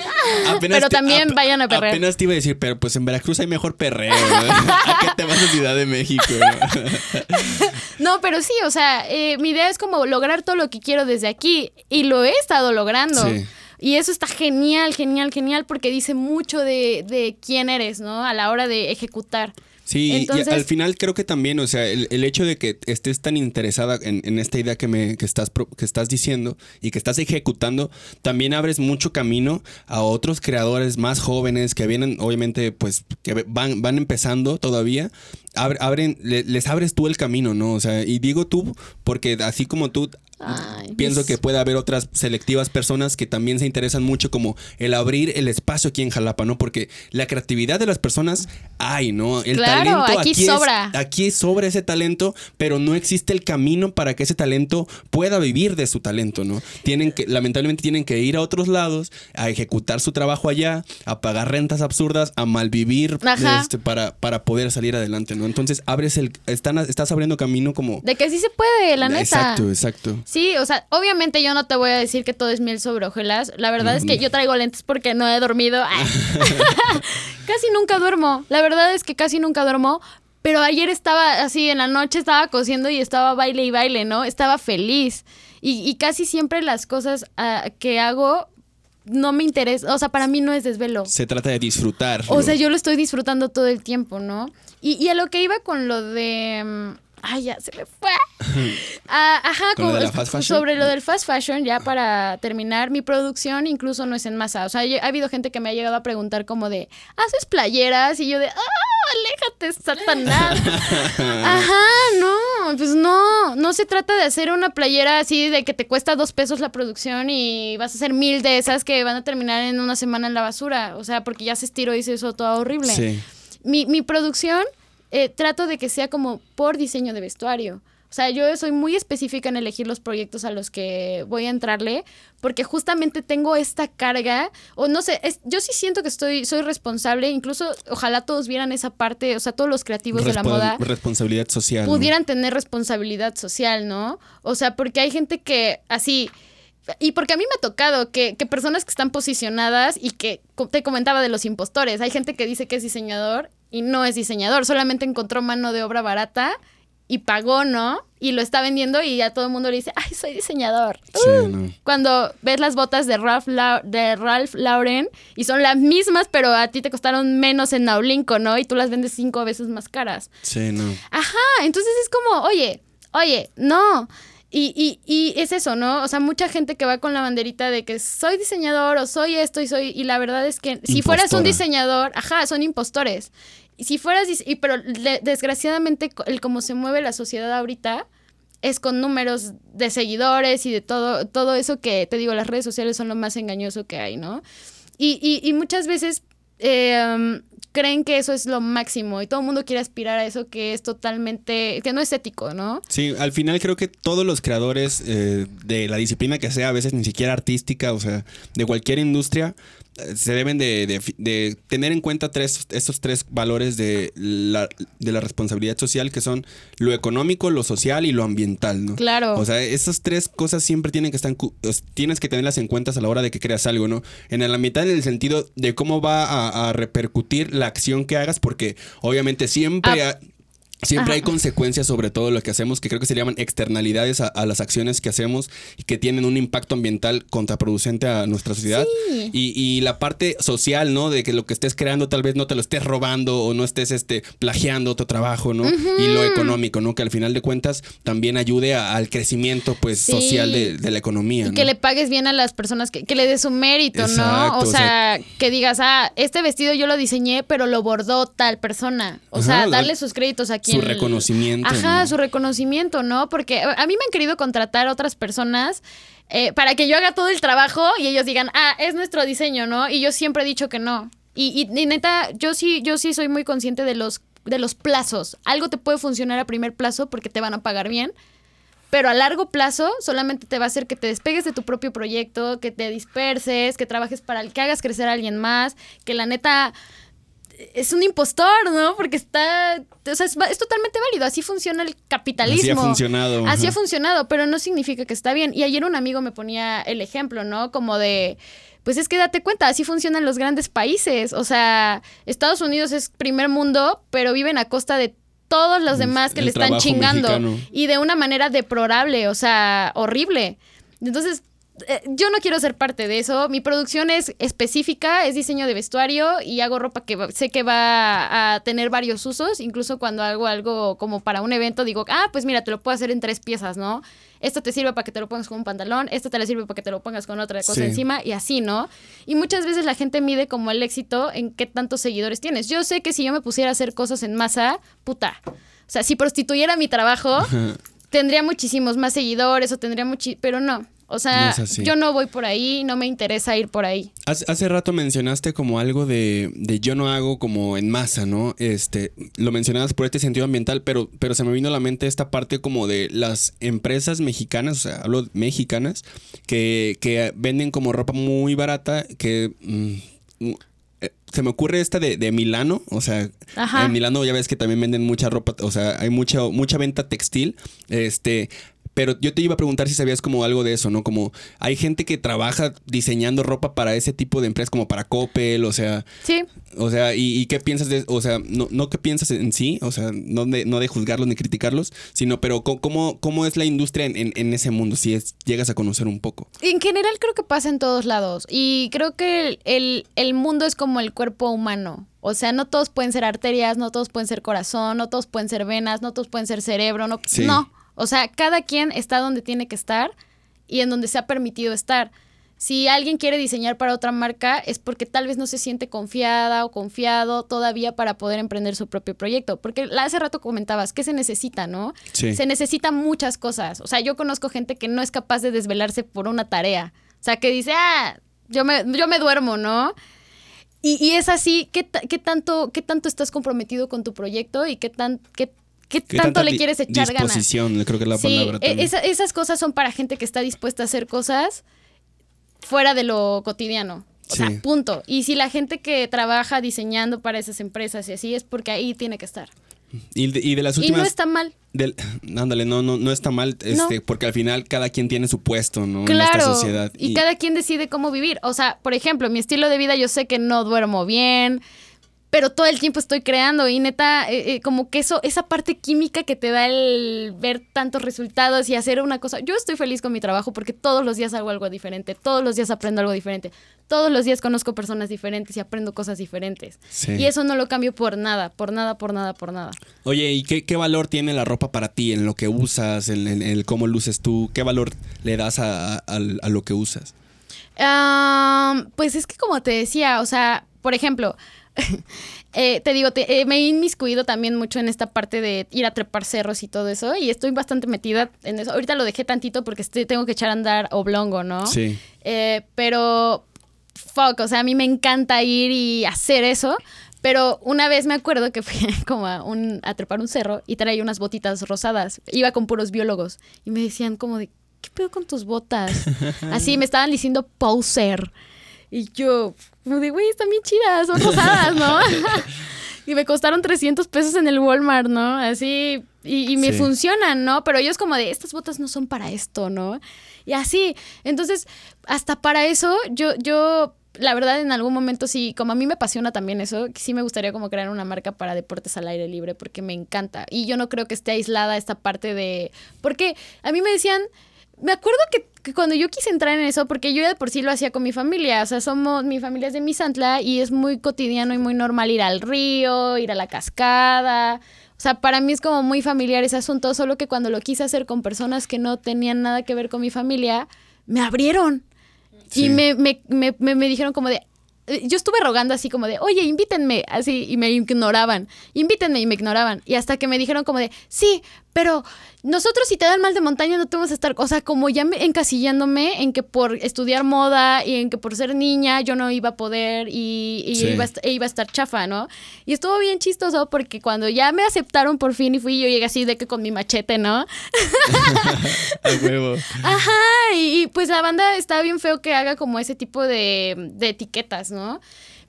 apenas Pero te- también vayan a perrear. Apenas te iba a decir, pero pues en Veracruz hay mejor perreo. ¿no? *laughs* ¿A qué te vas a Ciudad de México? no? *laughs* No, pero sí, o sea, eh, mi idea es como lograr todo lo que quiero desde aquí y lo he estado logrando. Sí. Y eso está genial, genial, genial porque dice mucho de, de quién eres, ¿no? A la hora de ejecutar. Sí, Entonces- y al final creo que también, o sea, el, el hecho de que estés tan interesada en, en esta idea que me que estás que estás diciendo y que estás ejecutando, también abres mucho camino a otros creadores más jóvenes que vienen, obviamente, pues, que van, van empezando todavía. Abre- abren, le- les abres tú el camino, ¿no? O sea, y digo tú, porque así como tú, Ay, pienso mis- que puede haber otras selectivas personas que también se interesan mucho como el abrir el espacio aquí en Jalapa, ¿no? Porque la creatividad de las personas hay, ¿no? El Claro, talento aquí es- sobra. aquí sobra ese talento, pero no existe el camino para que ese talento pueda vivir de su talento, ¿no? Tienen que, lamentablemente tienen que ir a otros lados, a ejecutar su trabajo allá, a pagar rentas absurdas, a malvivir este, para, para poder salir adelante, ¿no? Entonces abres el, están, estás abriendo camino como... De que sí se puede, la neta. Exacto, exacto. Sí, o sea, obviamente yo no te voy a decir que todo es miel sobre hojuelas. La verdad es que yo traigo lentes porque no he dormido. *laughs* *laughs* Casi nunca duermo. La verdad es que casi nunca duermo. Pero ayer estaba así, en la noche estaba cosiendo y estaba baile y baile, ¿no? Estaba feliz. Y, y casi siempre las cosas ah, que hago no me interesan. O sea, para mí no es desvelo. Se trata de disfrutar. O sea, yo lo estoy disfrutando todo el tiempo, ¿no? Y, y a lo que iba con lo de... mm, Ay, ya se me fue. *laughs* Ah, ajá, ¿Con lo como- de la fast fashion? sobre lo del fast fashion, ya para terminar, mi producción incluso no es en masa. O sea, yo- ha habido gente que me ha llegado a preguntar como de, ¿haces playeras? Y yo de, ¡ah, aléjate, Satanás! *laughs* Ajá, no, pues no, no se trata de hacer una playera así de que te cuesta dos pesos la producción y vas a hacer mil de esas que van a terminar en una semana en la basura. O sea, porque ya se estiró y se hizo todo horrible Sí. mi, mi producción eh, trato de que sea como por diseño de vestuario. O sea, yo soy muy específica en elegir los proyectos a los que voy a entrarle, porque justamente tengo esta carga, o no sé, es- yo sí siento que estoy, soy responsable, incluso ojalá todos vieran esa parte, o sea, todos los creativos de la moda Responsabilidad social. ¿no? pudieran tener responsabilidad social, ¿no? O sea, porque hay gente que así... Y porque a mí me ha tocado que, que personas que están posicionadas y que te comentaba de los impostores, hay gente que dice que es diseñador y no es diseñador, solamente encontró mano de obra barata y pagó, ¿no? Y lo está vendiendo y ya todo el mundo le dice, ay, soy diseñador. Sí, Uh, no. Cuando ves las botas de Ralph, de Ralph Lauren y son las mismas, pero a ti te costaron menos en Naulinco, ¿no? Y tú las vendes cinco veces más caras. Sí, no. Ajá, entonces es como, oye, oye, no. Y, y, y es eso, ¿no? O sea, mucha gente que va con la banderita de que soy diseñador o soy esto y soy. Y la verdad es que si fueras un diseñador, ajá, son impostores. Y si fueras. Y, pero le- desgraciadamente, el cómo se mueve la sociedad ahorita es con números de seguidores y de todo, todo eso que te digo, las redes sociales son lo más engañoso que hay, ¿no? Y, y, y muchas veces eh, um, creen que eso es lo máximo y todo el mundo quiere aspirar a eso que es totalmente, que no es ético, ¿no? Sí, al final creo que todos los creadores eh, de la disciplina que sea, a veces ni siquiera artística, o sea, de cualquier industria, se deben de, de- de tener en cuenta tres, estos tres valores de la, de la responsabilidad social, que son lo económico, lo social y lo ambiental, ¿no? Claro. O sea, esas tres cosas siempre tienen que estar, tienes que tenerlas en cuenta a la hora de que creas algo, ¿no? En el ambiental, en el sentido de cómo va a, a repercutir la acción que hagas, porque obviamente siempre... Ah. ha- Siempre Ajá. hay consecuencias sobre todo lo que hacemos, que creo que se llaman externalidades a, a las acciones que hacemos y que tienen un impacto ambiental contraproducente a nuestra sociedad. Sí. Y, y la parte social, ¿no? De que lo que estés creando tal vez no te lo estés robando o no estés este, plagiando tu trabajo, ¿no? Y lo económico, ¿no? Que al final de cuentas también ayude a- al crecimiento pues Sí. social de, de la economía. Y ¿no? que le pagues bien a las personas, que, que le des su mérito, Exacto, ¿no? O o sea, sea- que digas, ah, este vestido yo lo diseñé, pero lo bordó tal persona. O Ajá, sea, la- darle sus créditos a quien... su reconocimiento, Ajá, ¿no? su reconocimiento, ¿no? Porque a a mí me han querido contratar otras personas eh, para que yo haga todo el trabajo y ellos digan, ah, es nuestro diseño, ¿no? Y yo siempre he dicho que no. Y, y- y neta, yo sí, yo sí soy muy consciente de los, de los plazos. Algo te puede funcionar a primer plazo porque te van a pagar bien. Pero a largo plazo solamente te va a hacer que te despegues de tu propio proyecto, que te disperses, que trabajes para el que hagas crecer a alguien más, que la neta es un impostor, ¿no? Porque está, o sea, es, totalmente válido, así funciona el capitalismo. Así ha funcionado, Así ajá. ha funcionado, pero no significa que está bien. Y ayer un amigo me ponía el ejemplo, ¿no? Como de, pues es que date cuenta, así funcionan los grandes países. O sea, Estados Unidos es primer mundo, pero viven a costa de todos los demás que el le están chingando. mexicano. Y de una manera deplorable, o sea, horrible. Entonces, eh, yo no quiero ser parte de eso. Mi producción es específica, es diseño de vestuario y hago ropa que sé que va a tener varios usos. Incluso cuando hago algo como para un evento, digo, ah, pues mira, te lo puedo hacer en tres piezas, ¿no? Esto te sirve para que te lo pongas con un pantalón, esto te le sirve para que te lo pongas con otra cosa Sí. encima y así, ¿no? Y muchas veces la gente mide como el éxito en qué tantos seguidores tienes. Yo sé que si yo me pusiera a hacer cosas en masa, puta. O sea, si prostituyera mi trabajo, tendría muchísimos más seguidores o tendría muchi... Pero no. O sea, No yo no voy por ahí, no me interesa ir por ahí. Hace, hace rato mencionaste como algo de, de yo no hago como en masa, ¿no? Este, lo mencionabas por este sentido ambiental, pero, pero se me vino a la mente esta parte como de las empresas mexicanas, o sea, hablo mexicanas, que, que venden como ropa muy barata, que mm, eh, se me ocurre esta de, de Milano, o sea, Ajá. en Milano ya ves que también venden mucha ropa, o sea, hay mucha, mucha venta textil, este, Pero yo te iba a preguntar si sabías como algo de eso, ¿no? Como hay gente que trabaja diseñando ropa para ese tipo de empresas, como para Coppel, o sea. Sí. O sea, ¿y, qué piensas de, o sea, no, no qué piensas en sí, o sea, no de, no de juzgarlos ni criticarlos, sino, pero cómo, cómo es la industria en, ese mundo, si es, llegas a conocer un poco. En general creo que pasa en todos lados y creo que el, el mundo es como el cuerpo humano. O sea, no todos pueden ser arterias, no todos pueden ser corazón, no todos pueden ser venas, no todos pueden ser cerebro, no. No. O sea, cada quien está donde tiene que estar y en donde se ha permitido estar. Si alguien quiere diseñar para otra marca es porque tal vez no se siente confiada o confiado todavía para poder emprender su propio proyecto. Porque hace rato comentabas, ¿qué se necesita, no? Sí. Se necesitan muchas cosas. O sea, yo conozco gente que no es capaz de desvelarse por una tarea. O sea, que dice, ah, yo me, yo me duermo, ¿no? Y, es así, ¿qué, ¿qué, tanto, ¿qué tanto estás comprometido con tu proyecto y qué, tan, qué, qué, tanto le quieres echar disposición, ganas? creo que es la palabra. E, esas cosas son para gente que está dispuesta a hacer cosas fuera de lo cotidiano. O sea, punto. Y si la gente que trabaja diseñando para esas empresas y así es porque ahí tiene que estar. Y de, las últimas. Y no está mal. Del, ándale, no, no, no está mal, este, porque al final cada quien tiene su puesto, ¿no? Claro, en esta sociedad. Y, y cada quien decide cómo vivir. O sea, por ejemplo, mi estilo de vida, yo sé que no duermo bien, pero todo el tiempo estoy creando y neta, eh, eh, como que eso, esa parte química que te da el ver tantos resultados y hacer una cosa, yo estoy feliz con mi trabajo porque todos los días hago algo diferente, todos los días aprendo algo diferente, todos los días conozco personas diferentes y aprendo cosas diferentes. Y eso no lo cambio por nada, por nada, por nada, por nada. Oye, ¿y qué, valor tiene la ropa para ti, en lo que usas, en, el cómo luces tú? ¿Qué valor le das a, lo que usas? pues es que como te decía, o sea, por ejemplo, *laughs* Eh, te digo, eh, me he inmiscuido también mucho en esta parte de ir a trepar cerros y todo eso, y estoy bastante metida en eso. Ahorita lo dejé tantito porque tengo que echar a andar oblongo, ¿no? Sí. Eh, pero, fuck, o sea, a mí me encanta ir y hacer eso. Pero una vez me acuerdo que fui *laughs* como a, un, a trepar un cerro y traía unas botitas rosadas. Iba con puros biólogos y me decían como de, ¿qué pedo con tus botas? *laughs* Así me estaban diciendo poser. Y yo, como de, güey, están bien chidas, son rosadas, ¿no? *laughs* y me costaron 300 pesos en el Walmart, ¿no? Así, y, me funcionan, ¿no? Pero ellos como de, estas botas no son para esto, ¿no? Y así, entonces, hasta para eso, yo, yo, la verdad, en algún momento sí, como a mí me apasiona también eso, sí me gustaría como crear una marca para deportes al aire libre, porque me encanta. Y yo no creo que esté aislada esta parte de, porque a mí me decían, me acuerdo que, cuando yo quise entrar en eso, porque yo ya de por sí lo hacía con mi familia, o sea, somos, mi familia es de Misantla y es muy cotidiano y muy normal ir al río, ir a la cascada. O sea, para mí es como muy familiar ese asunto, solo que cuando lo quise hacer con personas que no tenían nada que ver con mi familia, me abrieron. Y me, me, me, me, dijeron como de, eh, yo estuve rogando así como de, oye, invítenme, así, y me ignoraban, invítenme y me ignoraban. Y hasta que me dijeron como de, sí, pero nosotros si te dan mal de montaña no te vamos a estar, o sea, como ya me, encasillándome en que por estudiar moda y en que por ser niña yo no iba a poder y, iba, a, e iba, a, estar chafa, ¿no? Y estuvo bien chistoso porque cuando ya me aceptaron por fin y fui, yo llegué así de que con mi machete, ¿no? *laughs* huevo. Ajá, y, pues la banda está bien feo que haga como ese tipo de, de etiquetas, ¿no?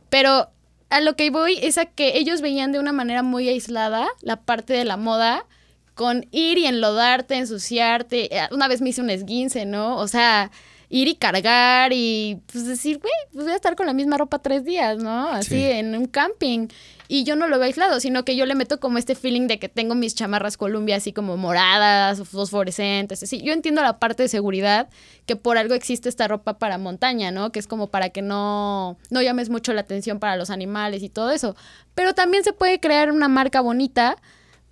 Pero a lo que voy es a que ellos veían de una manera muy aislada la parte de la moda con ir y enlodarte, ensuciarte. Eh, una vez me hice un esguince, ¿no? O sea, ir y cargar y pues decir, güey, pues voy a estar con la misma ropa tres días, ¿no? Así en un camping. Y yo no lo veo aislado, sino que yo le meto como este feeling de que tengo mis chamarras Columbia así como moradas, fosforescentes, así. Yo entiendo la parte de seguridad, que por algo existe esta ropa para montaña, ¿no? Que es como para que no, no llames mucho la atención para los animales y todo eso. Pero también se puede crear una marca bonita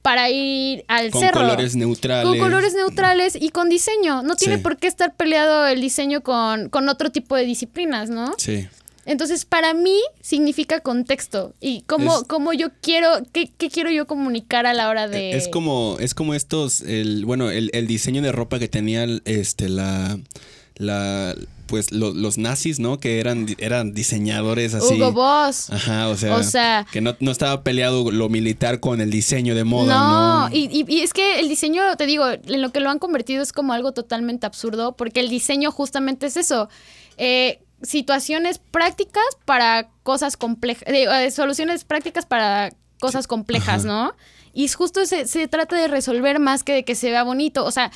para ir al cerro. Con colores neutrales. Con colores neutrales y con diseño. No tiene por qué estar peleado el diseño con, otro tipo de disciplinas, ¿no? Sí. Entonces, para mí significa contexto y cómo, cómo yo quiero, qué, qué, quiero yo comunicar a la hora de... Es como, es como estos, el, bueno, el, el diseño de ropa que tenía este, la, la, pues los nazis, ¿no? Que eran, eran diseñadores así. Hugo Boss. Ajá, o sea, que no, estaba peleado lo militar con el diseño de moda, ¿no? No, y, y, es que el diseño, te digo, en lo que lo han convertido es como algo totalmente absurdo, porque el diseño justamente es eso. Eh, situaciones prácticas para cosas complejas, eh, soluciones prácticas para cosas complejas, ¿no? Y justo se, se trata de resolver más que de que se vea bonito. O sea,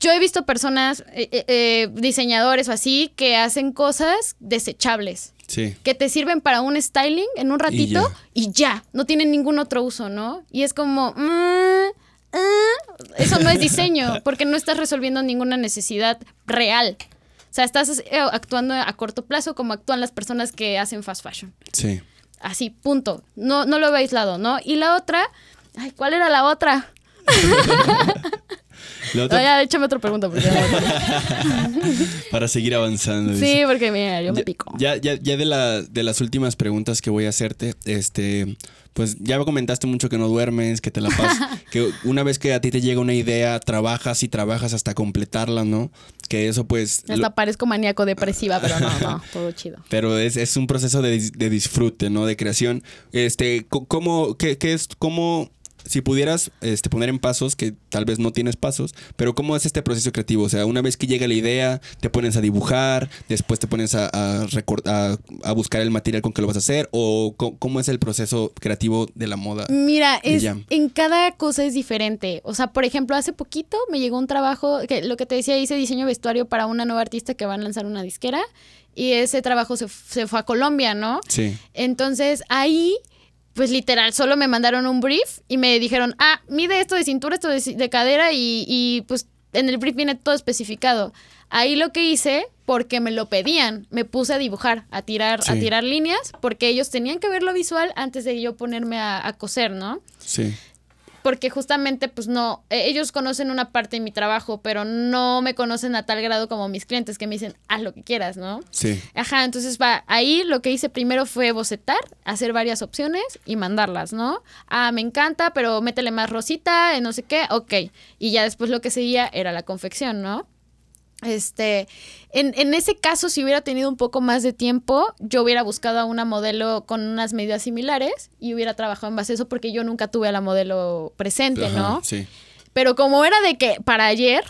yo he visto personas, eh, eh, eh, diseñadores o así, que hacen cosas desechables. Sí. Que te sirven para un styling en un ratito y ya, no tienen ningún otro uso, ¿no? Y es como, mm, mm, eso no es diseño, *laughs* porque no estás resolviendo ninguna necesidad real. O sea, estás actuando a corto plazo como actúan las personas que hacen fast fashion. Sí. Así, punto. No, no lo veo aislado, ¿no? Y la otra, ay, ¿cuál era la otra? *laughs* Otra- No, ya, échame otra pregunta. Porque *laughs* para seguir avanzando. sí, dice. porque mira, yo me pico. Ya, ya, ya de, la, de las últimas preguntas que voy a hacerte, este, pues ya comentaste mucho que no duermes, que te la pasas, *laughs* que una vez que a ti te llega una idea, trabajas y trabajas hasta completarla, ¿no? Que eso pues... lo- Hasta parezco maníaco depresiva, pero no, no, todo chido. *laughs* pero es, es un proceso de, de disfrute, ¿no? De creación. Este, ¿cómo, qué, qué es, cómo, si pudieras este, poner en pasos, que tal vez no tienes pasos, pero cómo es este proceso creativo? O sea, una vez que llega la idea, te pones a dibujar, después te pones a, a, a- a buscar el material con que lo vas a hacer, o cómo es el proceso creativo de la moda. Mira, es, en cada cosa es diferente. O sea, por ejemplo, hace poquito me llegó un trabajo, que lo que te decía, hice diseño vestuario para una nueva artista que va a lanzar una disquera. Y ese trabajo se, se fue a Colombia, ¿no? Sí, Entonces ahí, pues literal, solo me mandaron un brief y me dijeron, ah, mide esto de cintura, esto de, cadera y, y, pues en el brief viene todo especificado. Ahí lo que hice, porque me lo pedían, me puse a dibujar, a tirar, a tirar líneas, porque ellos tenían que ver lo visual antes de yo ponerme a, a coser, ¿no? sí, Porque justamente, pues no, eh, ellos conocen una parte de mi trabajo, pero no me conocen a tal grado como mis clientes que me dicen, haz lo que quieras, ¿no? sí. Ajá, entonces va, ahí lo que hice primero fue bocetar, hacer varias opciones y mandarlas, ¿no? Ah, me encanta, pero métele más rosita, eh, no sé qué, ok. Y ya después lo que seguía era la confección, ¿no? Este, en, en ese caso, si hubiera tenido un poco más de tiempo, yo hubiera buscado a una modelo con unas medidas similares y hubiera trabajado en base a eso porque yo nunca tuve a la modelo presente, Ajá, ¿no? Sí. Pero como era de que para ayer,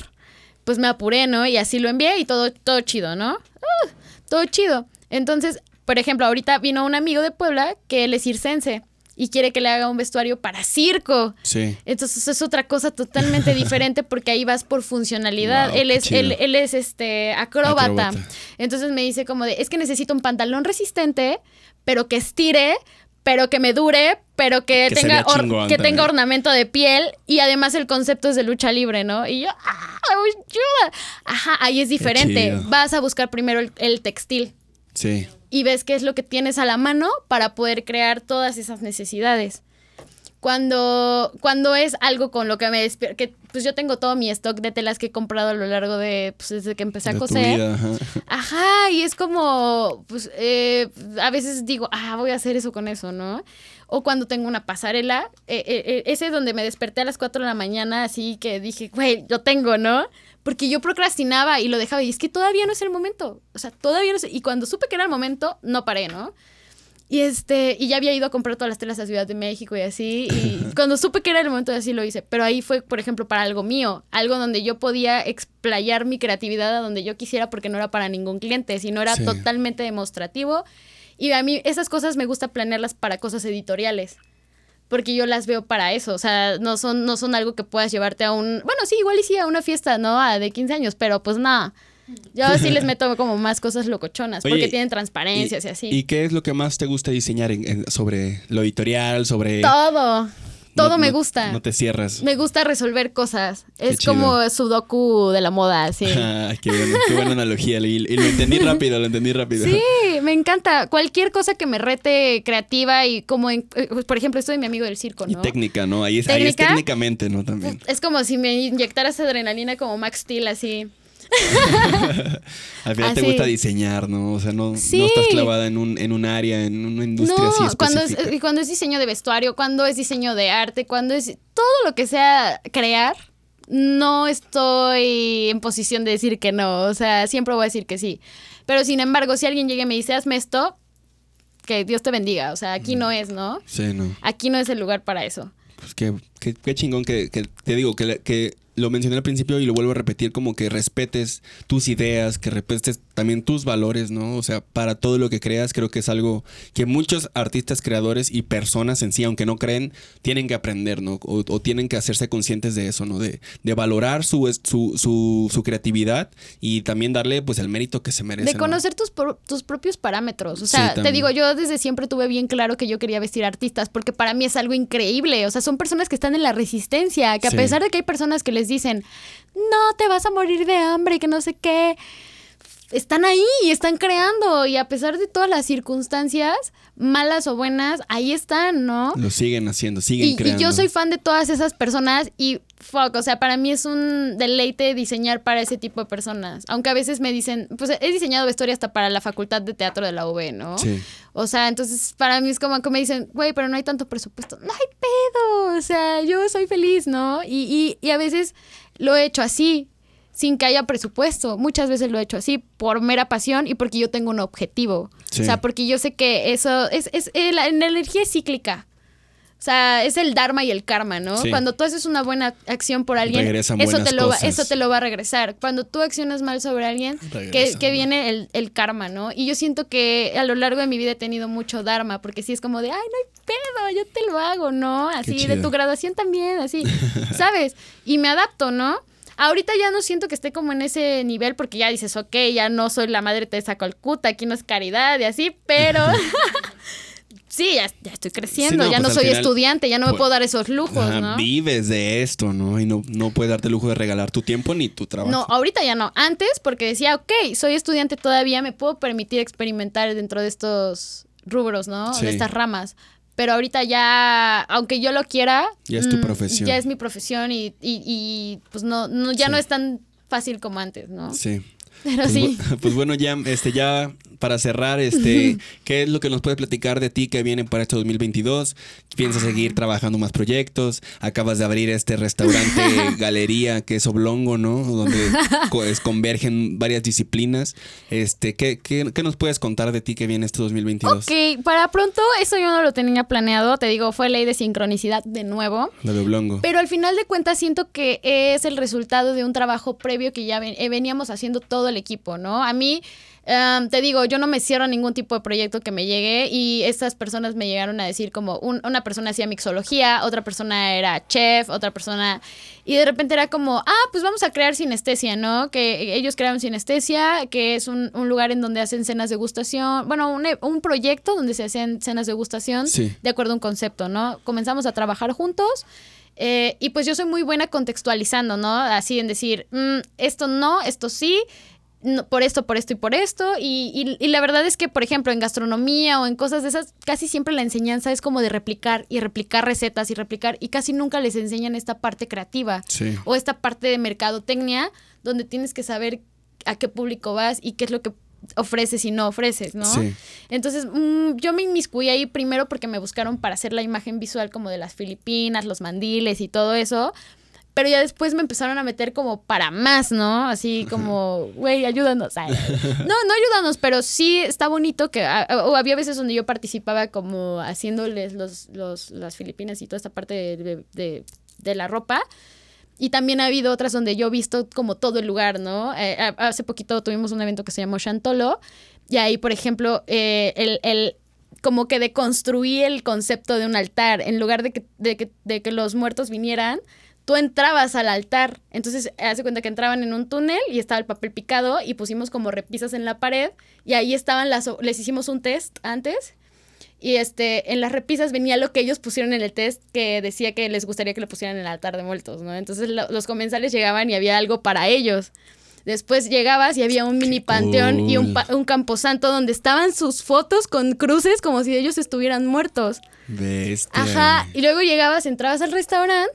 pues me apuré, ¿no? Y así lo envié y todo, todo chido, ¿no? Ah, todo chido. Entonces, por ejemplo, ahorita vino un amigo de Puebla que él es circense y quiere que le haga un vestuario para circo. Sí. Entonces es otra cosa totalmente *laughs* diferente porque ahí vas por funcionalidad. Wow, él es, él, él es este acróbata. Acróbata. Entonces me dice como de, es que necesito un pantalón resistente, pero que estire, pero que me dure, pero que, tenga chingón que tenga ornamento de piel y además el concepto es de lucha libre, ¿no? Y yo, ¡ah! ¡Ayuda! Ajá, ahí es diferente. Vas a buscar primero el, el textil Sí. Y ves qué es lo que tienes a la mano para poder crear todas esas necesidades. Cuando, cuando es algo con lo que me despierto, que pues yo tengo todo mi stock de telas que he comprado a lo largo de, pues desde que empecé a De coser. vida, ajá. Ajá, y es como, pues, eh, a veces digo, ah, voy a hacer eso con eso, ¿no? O cuando tengo una pasarela, eh, eh, eh, ese donde me desperté a las 4 de la mañana, así que dije, güey, lo tengo, ¿no? Porque yo procrastinaba y lo dejaba, y es que todavía no es el momento, o sea, todavía no es, y cuando supe que era el momento, no paré, ¿no? Y este, y ya había ido a comprar todas las telas a Ciudad de México y así. Y *laughs* cuando supe que era el momento, así lo hice. Pero ahí fue, por ejemplo, para algo mío, algo donde yo podía explayar mi creatividad a donde yo quisiera, porque no era para ningún cliente, sino era Sí. totalmente demostrativo. Y a mí esas cosas me gusta planearlas para cosas editoriales. Porque yo las veo para eso. O sea, no son, no son algo que puedas llevarte a un. Bueno, sí, igual y sí, a una fiesta, ¿no? A de 15 años, pero pues nada. Yo *laughs* sí les meto como más cosas locochonas, Oye, porque tienen transparencias y, así. ¿Y qué es lo que más te gusta diseñar en- en- sobre lo editorial, sobre... Todo. Todo No- me gusta. No te cierras. Me gusta resolver cosas. Qué es chido. como Sudoku de la moda, así. *laughs* Ah, qué, bueno, qué buena analogía. Y, y lo entendí *laughs* rápido, lo entendí rápido. Sí, me encanta. Cualquier cosa que me rete creativa y como, en- eh, por ejemplo, esto de mi amigo del circo, Y ¿no? técnica, ¿no? Ahí es, ahí es ¿Técnica? técnicamente, ¿no? También. Es como si me inyectaras adrenalina como Max Steel, así. *laughs* Al final te Así. gusta diseñar, ¿no? O sea, no, Sí. no estás clavada en un, en un área, en una industria así No, cuando es, eh, cuando es diseño de vestuario, cuando es diseño de arte, cuando es todo lo que sea crear, no estoy en posición de decir que no. O sea, siempre voy a decir que sí. Pero sin embargo, si alguien llega y me dice, hazme esto, que Dios te bendiga. O sea, aquí no es, ¿no? Sí, no. Aquí no es el lugar para eso. Pues qué, qué, qué chingón que, que te digo, que, que lo mencioné al principio y lo vuelvo a repetir, como que respetes tus ideas, que respetes también tus valores, ¿no? O sea, para todo lo que creas, creo que es algo que muchos artistas, creadores y personas en sí, aunque no creen, tienen que aprender, ¿no? O, tienen que hacerse conscientes de eso, ¿no? De, de valorar su, su, su, creatividad y también darle, pues, el mérito que se merece. De conocer tus, tus propios parámetros. O sea, te digo, yo desde siempre tuve bien claro que yo quería vestir artistas, porque para mí es algo increíble. O sea, son personas que están en la resistencia, que a pesar de que hay personas que les dicen, no, te vas a morir de hambre, que no sé qué están ahí y están creando y a pesar de todas las circunstancias, malas o buenas, ahí están, ¿no? Lo siguen haciendo, siguen creando. Y yo soy fan de todas esas personas y fuck, o sea, para mí es un deleite diseñar para ese tipo de personas. Aunque a veces me dicen, pues he diseñado vestuario hasta para la Facultad de Teatro de la UB, ¿no? Sí. O sea, entonces para mí es como que me dicen, güey, pero no hay tanto presupuesto. No hay pedo, o sea, yo soy feliz, ¿no? Y, y, y a veces lo he hecho así sin que haya presupuesto. Muchas veces lo he hecho así, por mera pasión y porque yo tengo un objetivo. O sea, porque yo sé que eso es, es, eh, la, energía es cíclica. O sea, es el dharma y el karma, ¿no? Cuando tú haces una buena acción por alguien, eso te, lo va, eso te lo va a regresar. Cuando tú accionas mal sobre alguien, que, viene el, el, karma, ¿no? Y yo siento que a lo largo de mi vida he tenido mucho dharma, porque sí es como de, ay, no hay pedo, yo te lo hago, ¿no? Así, de tu graduación también, así, *laughs* ¿sabes? Y me adapto, ¿no? Ahorita ya no siento que esté como en ese nivel porque ya dices, ok, ya no soy la madre Teresa Calcuta, aquí no es caridad y así, pero... *laughs* sí, ya, estoy creciendo, ya pues no soy estudiante, ya no me pues, puedo dar esos lujos, ¿no? Vives de esto, ¿no? Y no, no puedes darte el lujo de regalar tu tiempo ni tu trabajo. No, ahorita ya no. Antes, porque decía, ok, soy estudiante todavía, me puedo permitir experimentar dentro de estos rubros, ¿no? De estas ramas pero ahorita ya, aunque yo lo quiera, ya es tu mm, profesión. Ya es mi profesión y, y, y pues no, no ya no es tan fácil como antes, ¿no? Sí. Pero sí. *laughs* Pues bueno, ya, este, ya para cerrar, este, ¿qué es lo que nos puedes platicar de ti que viene para este 2022? ¿Piensas seguir trabajando más proyectos? Acabas de abrir este restaurante, *laughs* galería, que es Oblongo, ¿no? Donde *laughs* convergen varias disciplinas. Este, ¿qué, qué, qué nos puedes contar de ti que viene este 2022? Ok, para pronto, eso yo no lo tenía planeado. Te digo, fue ley de sincronicidad de nuevo. La de Oblongo. Pero al final de cuentas siento que es el resultado de un trabajo previo que ya eh, veníamos haciendo todo el equipo, ¿no? A mí te digo, yo no me cierro a ningún tipo de proyecto que me llegue y estas personas me llegaron a decir como una persona hacía mixología, otra persona era chef, otra persona... Y de repente era como, ah, pues vamos a crear sinestesia, ¿no? Que ellos crearon sinestesia, que es un, lugar en donde hacen cenas de gustación, bueno, un, un proyecto donde se hacen cenas de gustación de acuerdo a un concepto, ¿no? Comenzamos a trabajar juntos. Eh, y pues yo soy muy buena contextualizando, ¿no? Así en decir, mm, esto no, esto sí, por esto, por esto y por esto. Y, y, la verdad es que, por ejemplo, en gastronomía o en cosas de esas, casi siempre la enseñanza es como de replicar y replicar recetas y replicar. Y casi nunca les enseñan esta parte creativa o esta parte de mercadotecnia donde tienes que saber a qué público vas y qué es lo que ofreces y no ofreces, ¿no? Entonces, mm, yo me inmiscuí ahí primero porque me buscaron para hacer la imagen visual como de las Filipinas, los mandiles y todo eso, pero ya después me empezaron a meter como para más, ¿no? Así como, güey, ayúdanos. no, no ayúdanos, pero sí está bonito que o había veces donde yo participaba como haciéndoles los, los, las Filipinas y toda esta parte de, de, de la ropa. Y también ha habido otras donde yo he visto como todo el lugar, ¿no? Eh, hace poquito tuvimos un evento que se llamó Chantolo. Y ahí, por ejemplo, eh, el, el, como que deconstruí el concepto de un altar. En lugar de que, de que, de que los muertos vinieran, tú entrabas al altar. Entonces, hace cuenta que entraban en un túnel y estaba el papel picado y pusimos como repisas en la pared y ahí estaban las, les hicimos un test antes y este, en las repisas venía lo que ellos pusieron en el test que decía que les gustaría que lo pusieran en el altar de muertos, ¿no? Entonces los comensales llegaban y había algo para ellos. Después llegabas y había un mini panteón y un, un camposanto donde estaban sus fotos con cruces como si ellos estuvieran muertos. Bestia. Ajá. Y luego llegabas, entrabas al restaurante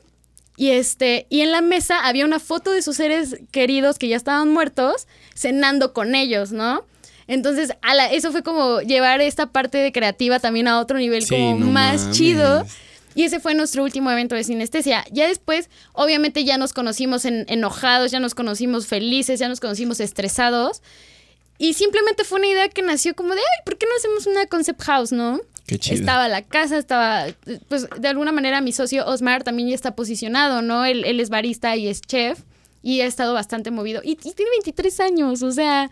y este, y en la mesa había una foto de sus seres queridos que ya estaban muertos, cenando con ellos, ¿no? Entonces, eso fue como llevar esta parte de creativa también a otro nivel como más chido. Y ese fue nuestro último evento de sinestesia. Ya después, obviamente, ya nos conocimos enojados, ya nos conocimos felices, ya nos conocimos estresados. Y simplemente fue una idea que nació como de, ay, ¿por qué no hacemos una concept house, no? Qué chido. Estaba la casa, estaba, pues de alguna manera mi socio Osmar también ya está posicionado, ¿no? Él, él es barista y es chef y ha estado bastante movido. Y, y tiene 23 años, o sea,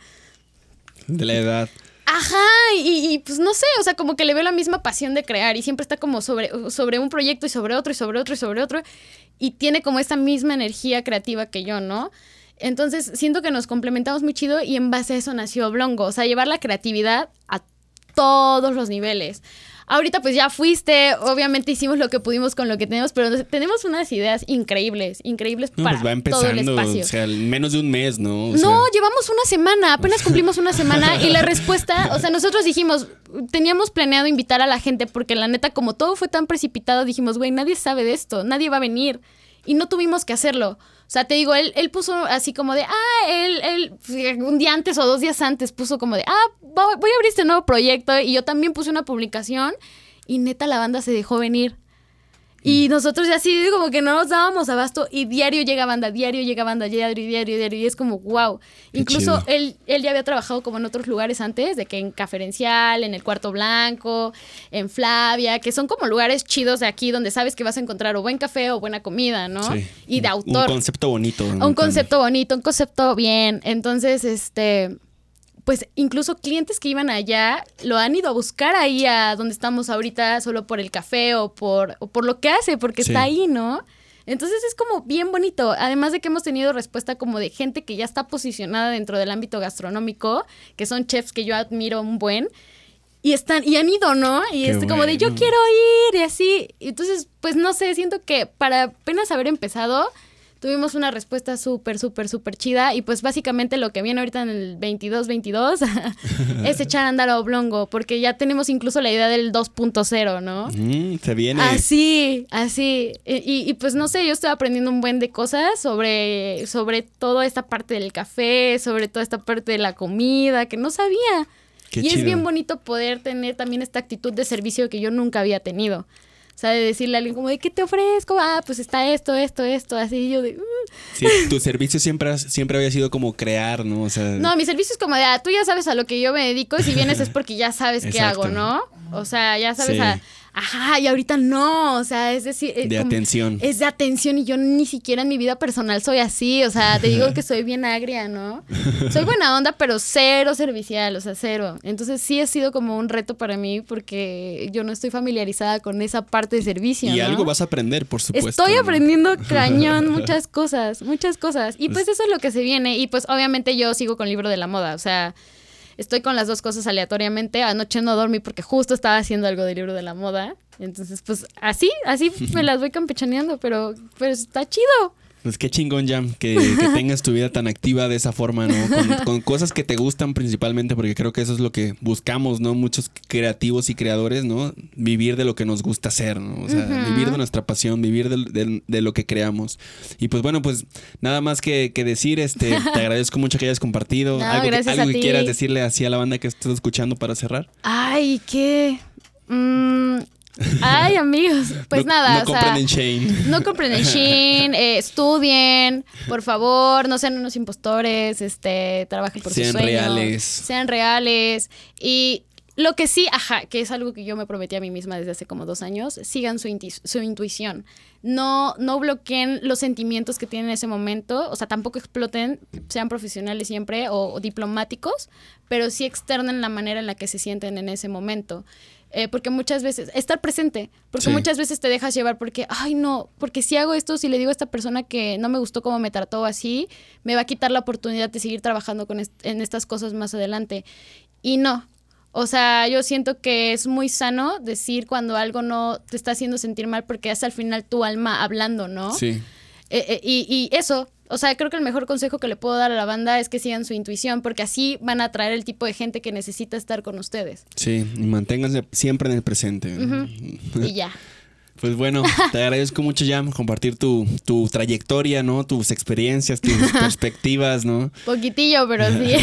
De la edad. Ajá, y, y, pues no sé, o sea, como que le veo la misma pasión de crear y siempre está como sobre, sobre un proyecto y sobre otro y sobre otro y sobre otro y tiene como esta misma energía creativa que yo, ¿no? Entonces siento que nos complementamos muy chido y en base a eso nació Oblongo, o sea, llevar la creatividad a todos los niveles. Ahorita pues ya fuiste, obviamente hicimos lo que pudimos con lo que tenemos, pero tenemos unas ideas increíbles, increíbles No, para pues va todo el empezando, espacio. o sea, en menos de un mes, ¿no? O No, sea, llevamos una semana, apenas *laughs* cumplimos una semana y la respuesta, o sea, nosotros dijimos, teníamos planeado invitar a la gente porque la neta, como todo fue tan precipitado, dijimos, güey, nadie sabe de esto, nadie va a venir y no tuvimos que hacerlo. O sea, te digo, él, él puso así como de, ah, él, él, un día antes o dos días antes puso como de, ah, voy voy a abrir este nuevo proyecto y yo también puse una publicación y neta la banda se dejó venir. Y Mm. nosotros ya así como que no nos dábamos abasto y diario llega banda, diario llega banda, diario, diario, diario. Y es como, wow. Qué Incluso chido. él, él ya había trabajado como en otros lugares antes, de que en Caferencial, en el Cuarto Blanco, en Flavia, que son como lugares chidos de aquí donde sabes que vas a encontrar o buen café o buena comida, ¿no? sí. Y de autor. Un concepto bonito. Un concepto bonito, un concepto bien. Entonces, este, pues incluso clientes que iban allá lo han ido a buscar ahí a donde estamos ahorita solo por el café o por, o por lo que hace, porque Sí. está ahí, ¿no? Entonces es como bien bonito, además de que hemos tenido respuesta como de gente que ya está posicionada dentro del ámbito gastronómico, que son chefs que yo admiro un buen, y están, y han ido, ¿no? Y Qué es como de yo quiero ir y así. Entonces, pues no sé, siento que para apenas haber empezado, tuvimos una respuesta súper, súper, súper chida. Y pues básicamente lo que viene ahorita en el 22-22 *laughs* es echar a andar a Oblongo, porque ya tenemos incluso la idea del 2.0, ¿no? Mm, se viene. Así, así. Y, y- y, pues no sé, yo estoy aprendiendo un buen de cosas sobre, sobre toda esta parte del café, sobre toda esta parte de la comida, que no sabía. Qué y es bien bonito poder tener también esta actitud de servicio que yo nunca había tenido. O sea, de decirle a alguien como de, ¿qué te ofrezco? Ah, pues está esto, esto, esto, así. Yo de, "Uh". Sí, tu servicio siempre, siempre había sido como crear, ¿no? O sea, No, mi servicio es como de, ah, tú ya sabes a lo que yo me dedico y si vienes es porque ya sabes qué hago, ¿no? O sea, ya sabes Sí. a, ajá, y ahorita no, o sea, es decir... eh, de como- atención. Es de atención y yo ni siquiera en mi vida personal soy así, o sea, te digo que soy bien agria, ¿no? *laughs* Soy buena onda, pero cero servicial, o sea, cero. Entonces sí ha sido como un reto para mí porque yo no estoy familiarizada con esa parte de servicio. y ¿no? algo vas a aprender, por supuesto. Estoy ¿no? aprendiendo *laughs* cañón muchas cosas, muchas cosas. Y pues eso es lo que se viene. Y pues obviamente yo sigo con libro de la moda. O sea, estoy con las dos cosas aleatoriamente. Anoche no dormí porque justo estaba haciendo algo de libro de la moda. Entonces, pues así, así me las voy campechaneando, pero, pero está chido. Pues qué chingón, Jam, que, que *laughs* tengas tu vida tan activa de esa forma, ¿no? Con, con cosas que te gustan principalmente, porque creo que eso es lo que buscamos, ¿no? Muchos creativos y creadores, ¿no? Vivir de lo que nos gusta hacer, ¿no? O sea, vivir de nuestra pasión, vivir de, de- de lo que creamos. Y pues bueno, pues nada más que, que decir, este, te *laughs* agradezco mucho que hayas compartido. No, algo que, algo que quieras decirle así a la banda que estás escuchando para cerrar. Ay, qué. Mm, ay, amigos. Pues No- nada. No o sea, compren en Shane. No compren Shein, eh, estudien, por favor, no sean unos impostores, este, trabajen por Sean sus sueños. reales. Sean reales. Y lo que sí, ajá, que es algo que yo me prometí a mí misma desde hace como dos años, sigan su, intuición. No, no bloqueen los sentimientos que tienen en ese momento, o sea, tampoco exploten, sean profesionales siempre o, o diplomáticos, pero sí externen la manera en la que se sienten en ese momento. Eh, porque muchas veces, estar presente, porque Sí. muchas veces te dejas llevar porque, ay no, porque si hago esto, si le digo a esta persona que no me gustó cómo me trató así, me va a quitar la oportunidad de seguir trabajando con est- en estas cosas más adelante. Y no. O sea, yo siento que es muy sano decir cuando algo no te está haciendo sentir mal porque es al final tu alma hablando, ¿no? Sí. Eh, eh, y, y eso, o sea, creo que el mejor consejo que le puedo dar a la banda es que sigan su intuición porque así van a atraer el tipo de gente que necesita estar con ustedes. Sí, y manténganse siempre en el presente. *laughs* Y ya. Pues bueno, te *laughs* agradezco mucho, Jam, compartir tu, tu trayectoria, ¿no? Tus experiencias, tus *laughs* perspectivas, ¿no? Poquitillo, pero sí.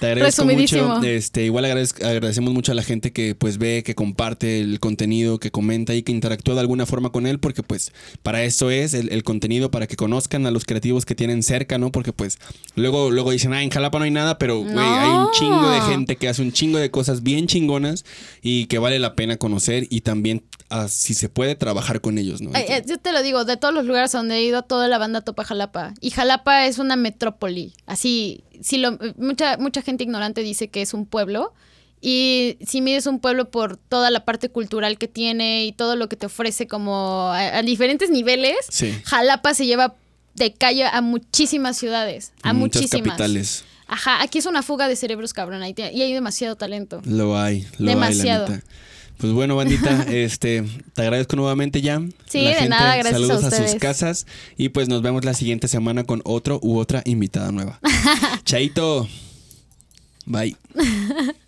Te agradezco mucho. Este, igual agradecemos mucho a la gente que pues ve, que comparte el contenido, que comenta y que interactúa de alguna forma con él, porque pues para eso es el, el contenido, para que conozcan a los creativos que tienen cerca, ¿no? Porque pues luego, luego dicen, ah, en Jalapa no hay nada, pero güey, No. hay un chingo de gente que hace un chingo de cosas bien chingonas y que vale la pena conocer y también, ah, si se puede, trabajar con ellos, ¿no? Ay, eh, yo te lo digo, de todos los lugares a donde he ido, toda la banda topa Jalapa. Y Jalapa es una metrópoli. Así, si lo, mucha, mucha gente ignorante dice que es un pueblo. Y si mides un pueblo por toda la parte cultural que tiene y todo lo que te ofrece como a, a diferentes niveles, Sí. Jalapa se lleva de calle a muchísimas ciudades, a Muchas muchísimas. capitales. Ajá, aquí es una fuga de cerebros, cabrón, y hay demasiado talento. Lo hay, lo Demasiado. hay, la neta. Pues bueno, bandita, *laughs* este, te agradezco nuevamente ya. Sí, de nada, gracias a Saludos a, sus ustedes. casas y pues nos vemos la siguiente semana con otro u otra invitada nueva. *laughs* Chaito. Bye. *laughs*